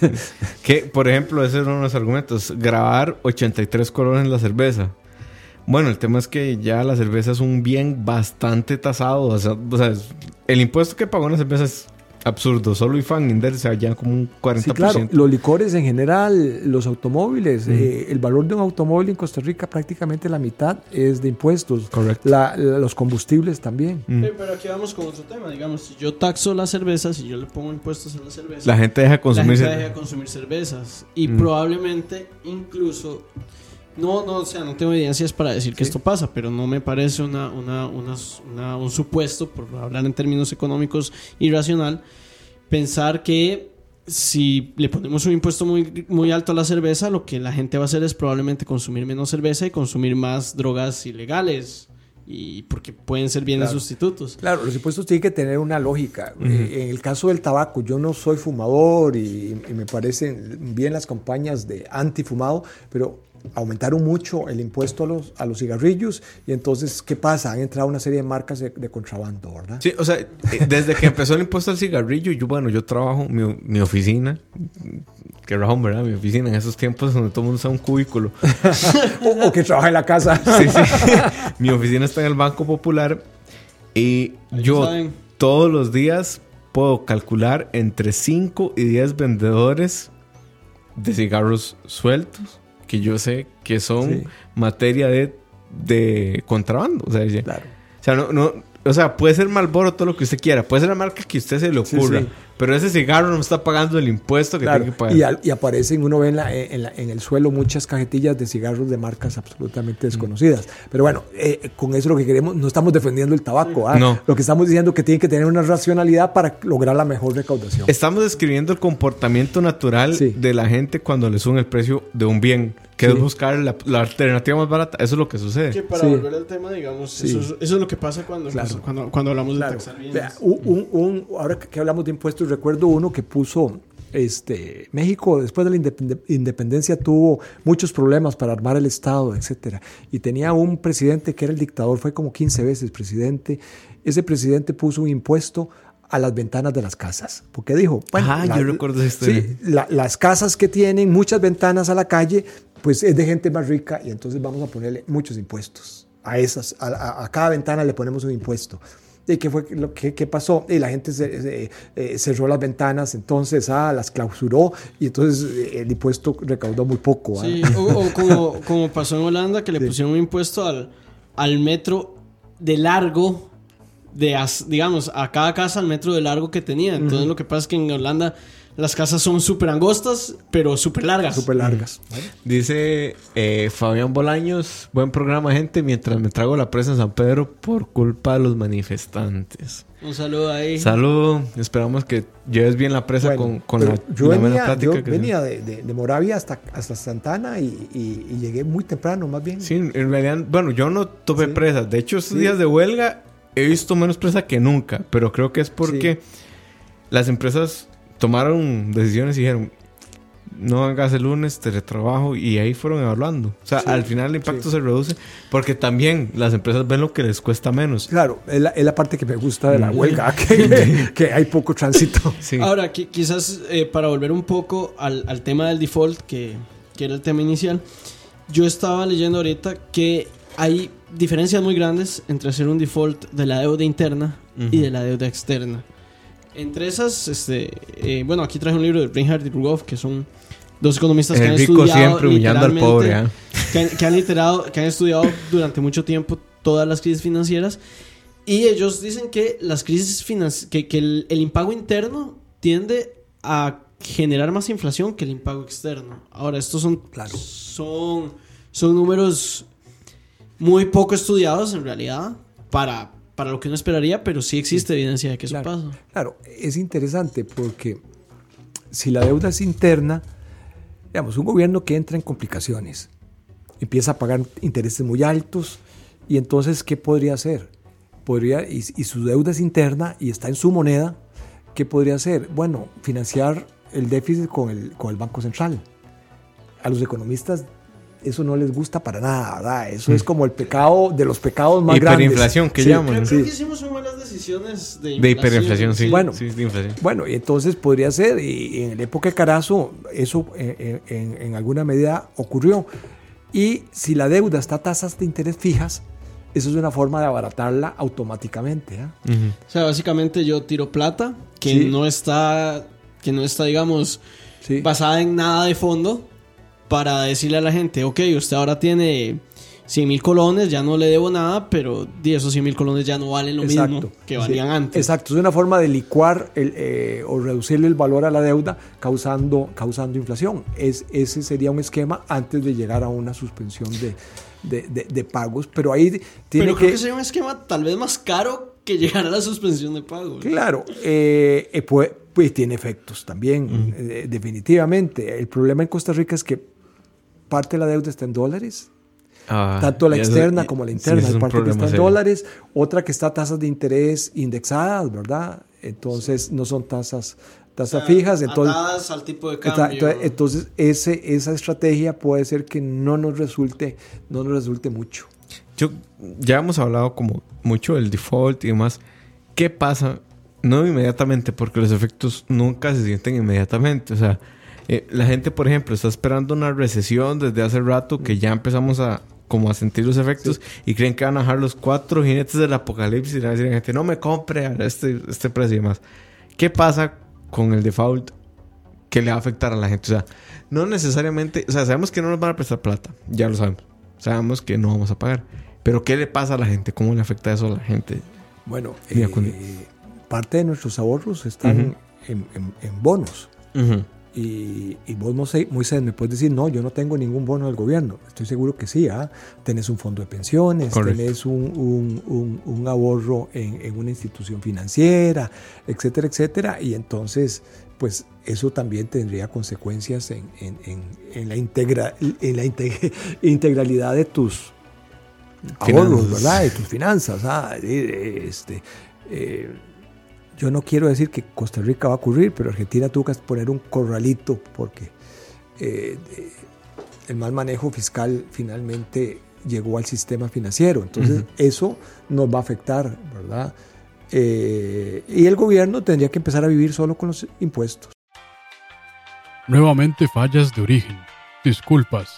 Que, por ejemplo, ese es uno de los argumentos. Grabar 83 colores en la cerveza. Bueno, el tema es que ya la cerveza es un bien bastante tasado. O sea, o sea, el impuesto que pagó una cerveza es absurdo. Solo IFAN Inder se hallan como un 40%. Sí, claro. Los licores en general, los automóviles, eh, el valor de un automóvil en Costa Rica prácticamente la mitad es de impuestos. Correcto. La- la- los combustibles también. Mm. Eh, Pero aquí vamos con otro tema, digamos, si yo taxo la cerveza, si yo le pongo impuestos a la cerveza, La gente deja de la consumir gente deja de consumir cervezas y Mm. probablemente incluso no no o sea no tengo evidencias para decir que Sí. esto pasa pero no me parece una, una, una- una- un supuesto por hablar en términos económicos irracional pensar que si le ponemos un impuesto muy, muy alto a la cerveza, lo que la gente va a hacer es probablemente consumir menos cerveza y consumir más drogas ilegales. Y porque pueden ser bienes Claro. sustitutos. Claro, los impuestos tienen que tener una lógica. Eh, en el caso del tabaco, yo no soy fumador y, y me parecen bien las campañas de antifumado, pero aumentaron mucho el impuesto a los, a los cigarrillos y entonces, ¿qué pasa? Han entrado una serie de marcas de, de contrabando, ¿verdad? Sí, o sea, eh, desde que empezó el impuesto al cigarrillo, yo, bueno, yo trabajo, mi, mi oficina, que razón, ¿verdad? Mi oficina en esos tiempos donde todo el mundo usa un cubículo. O, o que trabaja en la casa. Sí, sí. mi oficina está en el Banco Popular y Ahí yo saben. todos los días puedo calcular entre 5 y 10 vendedores de cigarros sueltos que yo sé que son Sí. materia de, de contrabando. O sea, Claro. o sea, no, no, o sea, puede ser Malboro todo lo que usted quiera, puede ser la marca que a usted se le Sí, ocurra, sí. Pero ese cigarro no está pagando el impuesto que Claro, tiene que pagar. y, al- y aparecen, uno ve en, la- en la- en el suelo muchas cajetillas de cigarros de marcas absolutamente desconocidas. Pero bueno, eh, con eso lo que queremos, no estamos defendiendo el tabaco. ¿ah? No. Lo que estamos diciendo es que tiene que tener una racionalidad para lograr la mejor recaudación. Estamos describiendo el comportamiento natural Sí. de la gente cuando le suben el precio de un bien, que Sí. es buscar la, la alternativa más barata. Eso es lo que Que sucede. para Sí. volver al tema, digamos, Sí. eso, es, eso es lo que pasa cuando, Claro. cuando, cuando hablamos Claro. de taxar bienes. Vea, un- un- un- ahora que hablamos de impuestos, recuerdo uno que puso este, México después de la independ- independencia tuvo muchos problemas para armar el Estado, etcétera. Y tenía un presidente que era el dictador, fue como 15 veces presidente. Ese presidente puso un impuesto a las ventanas de las casas. Porque dijo, bueno, Ah, yo recuerdo sí, la- las casas que tienen muchas ventanas a la calle, pues es de gente más rica y entonces vamos a ponerle muchos impuestos. A esas, a cada ventana le ponemos un impuesto. ¿Y qué fue lo que qué pasó? Y la gente se- se- eh, cerró las ventanas, entonces ah, las clausuró y entonces eh, el impuesto recaudó muy poco. ah. Sí, o, o como, como pasó en Holanda, que le pusieron un impuesto al, al metro de largo, de digamos, a cada casa al metro de largo que tenía. Entonces lo que pasa es que en Holanda las casas son súper angostas, pero súper largas. Súper largas. Dice eh, Fabián Bolaños, buen programa gente, mientras me trago la presa en San Pedro por culpa de los manifestantes. Un saludo ahí. Saludo, esperamos que lleves bien la presa Bueno, con, con la, yo la venía, plática yo que venía de, de- de Moravia hasta, hasta Santana y, y- y llegué muy temprano, más bien. Sí, en realidad, bueno, yo no tomé Sí. presas. De hecho, estos Sí. días de huelga he visto menos presa que nunca. Pero creo que es porque las empresas tomaron decisiones y dijeron, no hagas el lunes, teletrabajo, y ahí fueron evaluando. O sea, Sí, al final el impacto sí. se reduce porque también las empresas ven lo que les cuesta menos. Claro, es la, es la parte que me gusta de la huelga, que, que hay poco tránsito. Sí. Ahora, qui- quizás eh, para volver un poco al, al tema del default, que, que era el tema inicial, yo estaba leyendo ahorita que hay diferencias muy grandes entre hacer un default de la deuda interna y de la deuda externa. Entre esas, este, eh, bueno, aquí traje un libro de Reinhard y Rugov, que son dos economistas que el han rico estudiado siempre humillando al literalmente- pobre. ¿ah? que han, que han literado- que han estudiado durante mucho tiempo todas las crisis financieras y ellos dicen que las crisis finan- que, que el, el impago interno tiende a generar más inflación que el impago externo. Ahora, estos son, Claro. son, son números muy poco estudiados en realidad para, para lo que uno esperaría, pero sí existe evidencia de que eso Claro. pasa. Claro, es interesante porque si la deuda es interna, digamos, un gobierno que entra en complicaciones, empieza a pagar intereses muy altos, y entonces, ¿qué podría hacer? Podría, y, y su deuda es interna y está en su moneda, ¿qué podría hacer? Bueno, financiar el déficit con el, con el Banco Central. A los economistas eso no les gusta para nada, ¿verdad? Eso es como el pecado de los pecados más grandes. Hiperinflación, que Sí. llaman. Creo, Sí. creo que hicimos malas decisiones de, De hiperinflación, sí. Bueno. Sí, de inflación. Bueno, y entonces podría ser, y en la época de Carazo, eso eh, eh, en, en alguna medida ocurrió. Y si la deuda está a tasas de interés fijas, eso es una forma de abaratarla automáticamente. ¿ah? O sea, básicamente yo tiro plata que Sí. no está, que no está, digamos, Sí. basada en nada de fondo para decirle a la gente, ok, usted ahora tiene 100 mil colones, ya no le debo nada, pero esos 100 mil colones ya no valen lo mismo que Sí, valían antes. Exacto, es una forma de licuar el, eh, o reducirle el valor a la deuda causando, causando inflación. Es, ese sería un esquema antes de llegar a una suspensión de, de- de- de pagos, pero ahí tiene pero creo que... que sería un esquema tal vez más caro que llegar a la suspensión de pago. Claro, eh, eh, pues, pues tiene efectos también, eh, definitivamente. El problema en Costa Rica es que parte de la deuda está en dólares, Ah, tanto la externa como la sí, interna. un parte que está en serio. dólares, otra que está a tasas de interés indexadas, ¿verdad? Entonces no son tasas, tasas fijas. Entonces, Atadas al tipo de cambio. Entonces, entonces, ese, esa estrategia puede ser que no nos resulte, no nos resulte mucho. Yo, ya hemos hablado como mucho del default y demás. ¿Qué pasa? No inmediatamente, porque los efectos nunca se sienten inmediatamente. O sea, eh, la gente, por ejemplo, está esperando una recesión desde hace rato que ya empezamos a como a sentir los efectos y creen que van a bajar los cuatro jinetes del apocalipsis y van a decir a la gente, no me compre a este, este precio y demás. ¿Qué pasa con el default que le va a afectar a la gente? O sea, no necesariamente, o sea, sabemos que no nos van a prestar plata, ya lo sabemos. Sabemos que no vamos a pagar. Pero ¿qué le pasa a la gente? ¿Cómo le afecta eso a la gente? Bueno, eh, parte de nuestros ahorros están Ujú. en, en- en bonos. Y, y vos, Moisés, me puedes decir, no, yo no tengo ningún bono del gobierno. Estoy seguro que sí, ¿ah? Tenés un fondo de pensiones, Correcto. tenés un, un- un- un ahorro en, en una institución financiera, etcétera, etcétera. Y entonces, pues eso también tendría consecuencias en, en- en- la, integra, en la inte- integralidad de tus ahorros. ¿verdad? De tus finanzas. ¿ah? Este, eh, yo no quiero decir que Costa Rica va a ocurrir, pero Argentina tuvo que poner un corralito porque eh, el mal manejo fiscal finalmente llegó al sistema financiero. Entonces, eso nos va a afectar, ¿verdad? Eh, y el gobierno tendría que empezar a vivir solo con los impuestos. Nuevamente fallas de origen. Disculpas.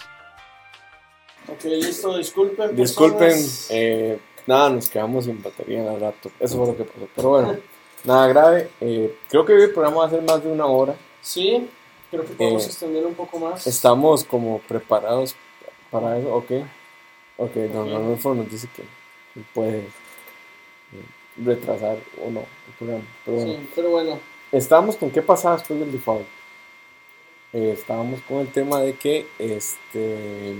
Ok, listo, disculpen. Disculpen, eh, nada, nos quedamos sin batería en el rato. Eso fue lo que pasó. Pero bueno, nada grave. Eh, creo que hoy el programa va a ser más de una hora. Sí, creo que podemos Eh, extender un poco más. Estamos como preparados para eso. Ok. Ok, don Ok. Rodolfo nos dice que puede eh, retrasar o no el programa. Pero bueno, Sí, pero bueno, estábamos con qué pasaba después del default. Eh, estábamos con el tema de que este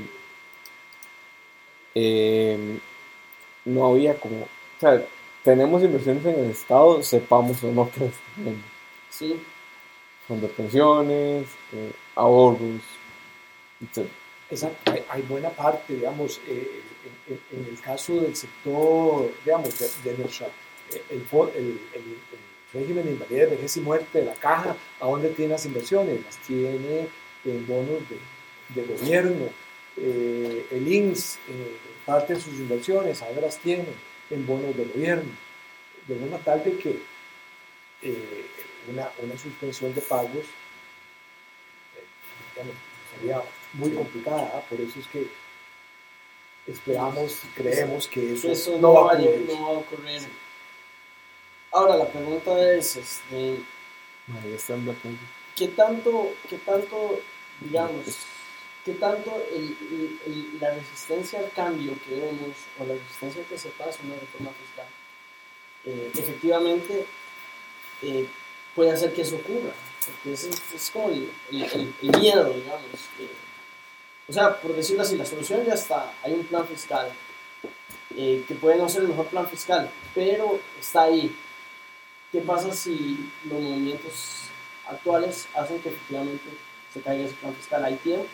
no había como, o sea, tenemos inversiones en el Estado, sepamos o no que las tenemos. Sí. Son de pensiones, eh, ahorros, etc. Exacto, hay, hay buena parte, digamos, eh, en, el caso del sector, digamos, de, de nuestra, eh, el, el, el- el régimen de invalidez, vejez y muerte de la caja, ¿a dónde tiene las inversiones? Las tiene en bonos de, de gobierno, eh, el INSS, parte de sus inversiones, ahora las tiene en bonos de gobierno, de forma tal de que eh, una, una suspensión de pagos eh, sería muy complicada, ¿ah? por eso es que esperamos, creemos que eso, Eso no va a a- ocurrir. no va a ocurrir. Ahora, la pregunta es, este. ¿qué tanto, qué tanto, digamos, qué tanto la resistencia al cambio que vemos o la resistencia que se pasa una reforma fiscal eh, efectivamente eh, puede hacer que eso ocurra? Porque ese es, como el, miedo, digamos. o sea, por decirlo así, la solución ya está, hay un plan fiscal eh, que puede no ser el mejor plan fiscal, pero está ahí. ¿Qué pasa si los movimientos actuales hacen que efectivamente se caiga ese plan fiscal? ¿Hay tiempo?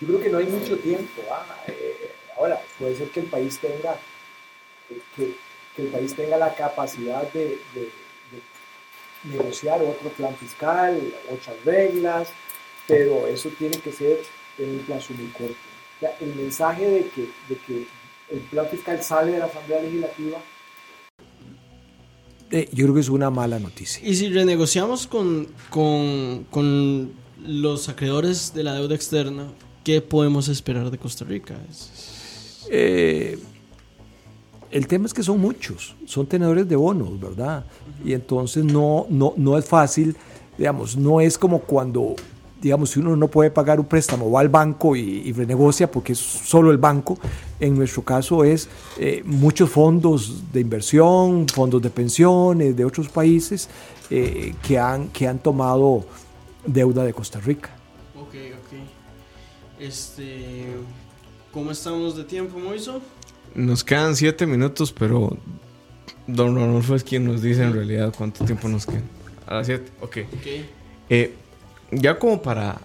Yo creo que no hay mucho tiempo. ¿ah? Eh, ahora, puede ser que el país tenga, eh, que, que el país tenga la capacidad de, de- de negociar otro plan fiscal, otras reglas, pero eso tiene que ser en un plazo muy corto. O sea, el mensaje de que, de que el plan fiscal sale de la Asamblea Legislativa, eh, yo creo que es una mala noticia. Y si renegociamos con, con, con los acreedores de la deuda externa, ¿qué podemos esperar de Costa Rica? Eh, el tema es que son muchos, son tenedores de bonos, ¿verdad? Y entonces no, no, no es fácil, digamos, no es como cuando, digamos, si uno no puede pagar un préstamo, va al banco y, y renegocia porque es solo el banco. En nuestro caso es eh, muchos fondos de inversión, fondos de pensiones de otros países eh, que, han, que han tomado deuda de Costa Rica. Este, ¿Cómo estamos de tiempo, Moiso? Nos quedan siete minutos, pero Don Rodolfo es quien nos dice en realidad cuánto tiempo nos queda. A las siete, ok. Ok. Eh, ya como para,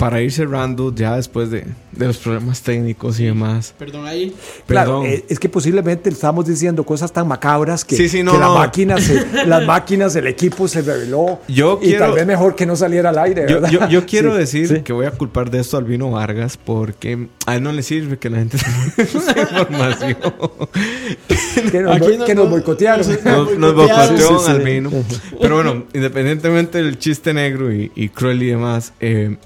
para ir cerrando, ya después de, de los problemas técnicos y demás. Perdón ahí. Claro, Perdón. eh, es que posiblemente estamos diciendo cosas tan macabras que, Sí, sí, no, que las máquinas, se- las máquinas, el equipo se reveló. Yo y quiero- tal vez mejor que no saliera al aire. Yo, ¿verdad? yo- yo quiero Sí, decir sí. que voy a culpar de esto al Vino Vargas porque a él no le sirve que la gente tenga información. que nos, Aquí no- que nos no- boicotearon. Nos, nos boicotearon. boicoteó Sí, sí, al sí. vino. Pero bueno, independientemente del chiste negro y, y cruel y demás, eh,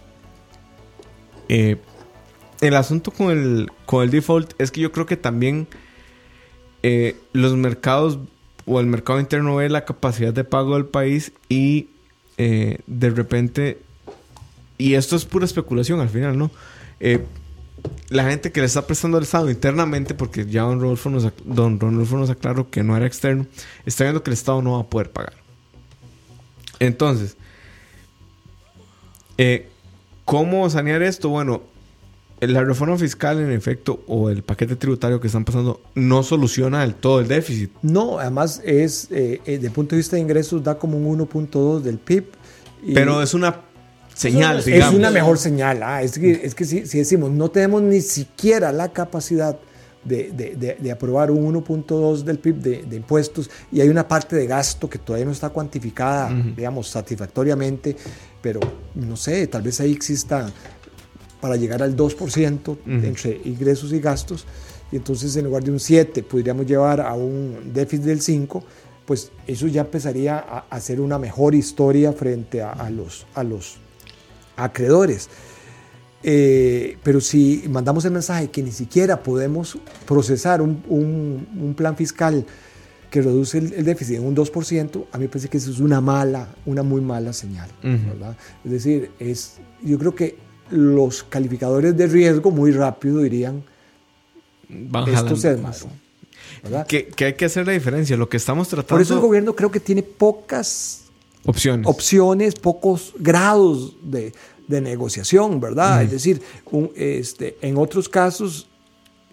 eh, el asunto con el, con el default es que yo creo que también eh, los mercados o el mercado interno ve la capacidad de pago del país y eh, de repente, y esto es pura especulación al final, ¿no? Eh, la gente que le está prestando al Estado internamente, porque ya don Rodolfo, nos, don Rodolfo nos aclaró que no era externo, está viendo que el Estado no va a poder pagar. Entonces, eh, ¿cómo sanear esto? Bueno, la reforma fiscal, en efecto, o el paquete tributario que están pasando, no soluciona del todo el déficit. No, además es, eh, eh, desde el punto de vista de ingresos, da como un 1.2 del PIB. y Pero es una señal, Es es digamos. una mejor señal. ah, Es que, es que si, si decimos, no tenemos ni siquiera la capacidad de, de- de- de aprobar un 1.2 del PIB de, impuestos y hay una parte de gasto que todavía no está cuantificada, digamos, satisfactoriamente, pero no sé, tal vez ahí exista para llegar al 2% entre ingresos y gastos, y entonces en lugar de un 7 podríamos llevar a un déficit del 5, pues eso ya empezaría a a hacer una mejor historia frente a, a los, a los acreedores. Eh, pero si mandamos el mensaje que ni siquiera podemos procesar un, un- un plan fiscal que reduce el, el déficit en un 2%, a mí me parece que eso es una mala, una muy mala señal. Es decir, es, yo creo que los calificadores de riesgo muy rápido dirían, Van esto se desmadró. que hay que hacer la diferencia. Lo que estamos tratando... Por eso el gobierno creo que tiene pocas Opciones. opciones, pocos grados de, de negociación, ¿verdad? Es decir, un- este, en otros casos,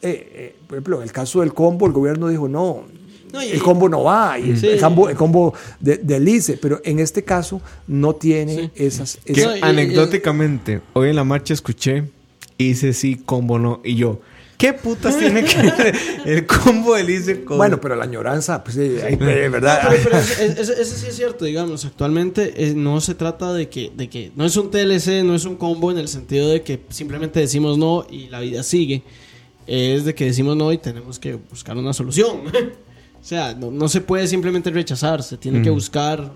eh, eh, por ejemplo, en el caso del combo, el gobierno dijo, no, No, y- el combo no va, y Sí. el, combo, el combo de, del ICE, pero en este caso no tiene esas... Que esas- No, y- anecdóticamente, hoy en la marcha escuché y dice sí, combo no. Y yo, ¿qué putas tiene que ver el combo del ICE con. bueno, pero la añoranza, pues, eh, ahí, eh, ¿verdad? Pero, pero eso, es- eso- eso sí es cierto, digamos, actualmente eh, no se trata de que, de que no es un TLC, no es un combo en el sentido de que simplemente decimos no y la vida sigue. Es de que decimos no y tenemos que buscar una solución. o sea, no, no se puede simplemente rechazar, se tiene que buscar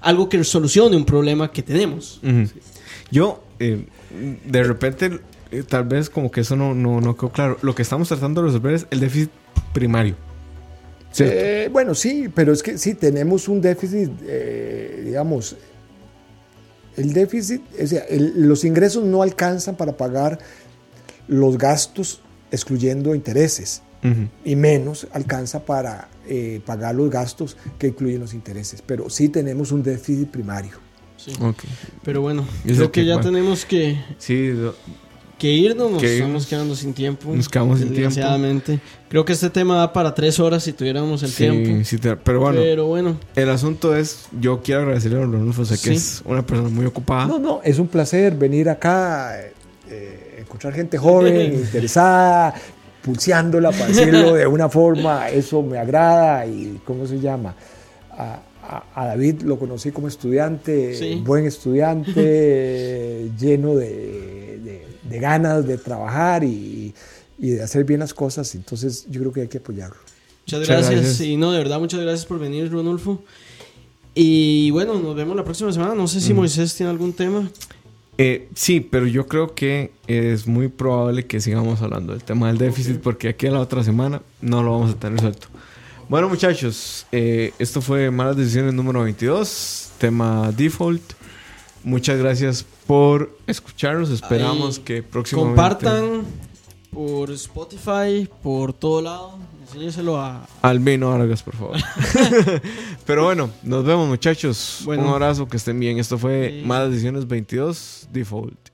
algo que solucione un problema que tenemos. Yo, eh, de repente, eh, tal vez como que eso no, no, no quedó claro. Lo que estamos tratando de resolver es el déficit primario. Eh, bueno, sí, pero es que sí, tenemos un déficit, eh, digamos, el déficit, o sea, el- los ingresos no alcanzan para pagar los gastos excluyendo intereses y menos alcanza para eh, pagar los gastos que incluyen los intereses, pero sí tenemos un déficit primario. Sí. Ok. Pero bueno, creo que que, ya bueno. tenemos que, Sí, que irnos, nos Que estamos quedando sin tiempo. Nos quedamos sin tiempo. desgraciadamente. Creo que este tema da para tres horas si tuviéramos el sí, tiempo. sí te- pero bueno, Pero bueno, el asunto es, yo quiero agradecerle a Rodolfo, sé que Sí. es una persona muy ocupada. No, no, es un placer venir acá, eh, eh, encontrar gente joven, interesada, pulseándola, para decirlo de una forma, eso me agrada y, ¿cómo se llama? A, a- a David lo conocí como estudiante, Sí. buen estudiante, lleno de, de- de ganas de trabajar y, y de hacer bien las cosas, entonces yo creo que hay que apoyarlo. muchas Muchas gracias. Y no, de verdad, muchas gracias por venir, Ronulfo. Y bueno, nos vemos la próxima semana. No sé si Moisés tiene algún tema. Eh, sí, pero yo creo que es muy probable que sigamos hablando del tema del déficit porque aquí a la otra semana no lo vamos a tener resuelto. Bueno, muchachos, eh, esto fue Malas Decisiones número 22, tema default. Muchas gracias por escucharnos. Esperamos Ahí, que próximamente... Compartan por Spotify, por todo lado. Enséñeselo a. Al vino Vargas, por favor. Pero bueno, nos vemos muchachos. Bueno. Un abrazo, que estén bien. Esto fue Sí. Malas Decisiones 22, default.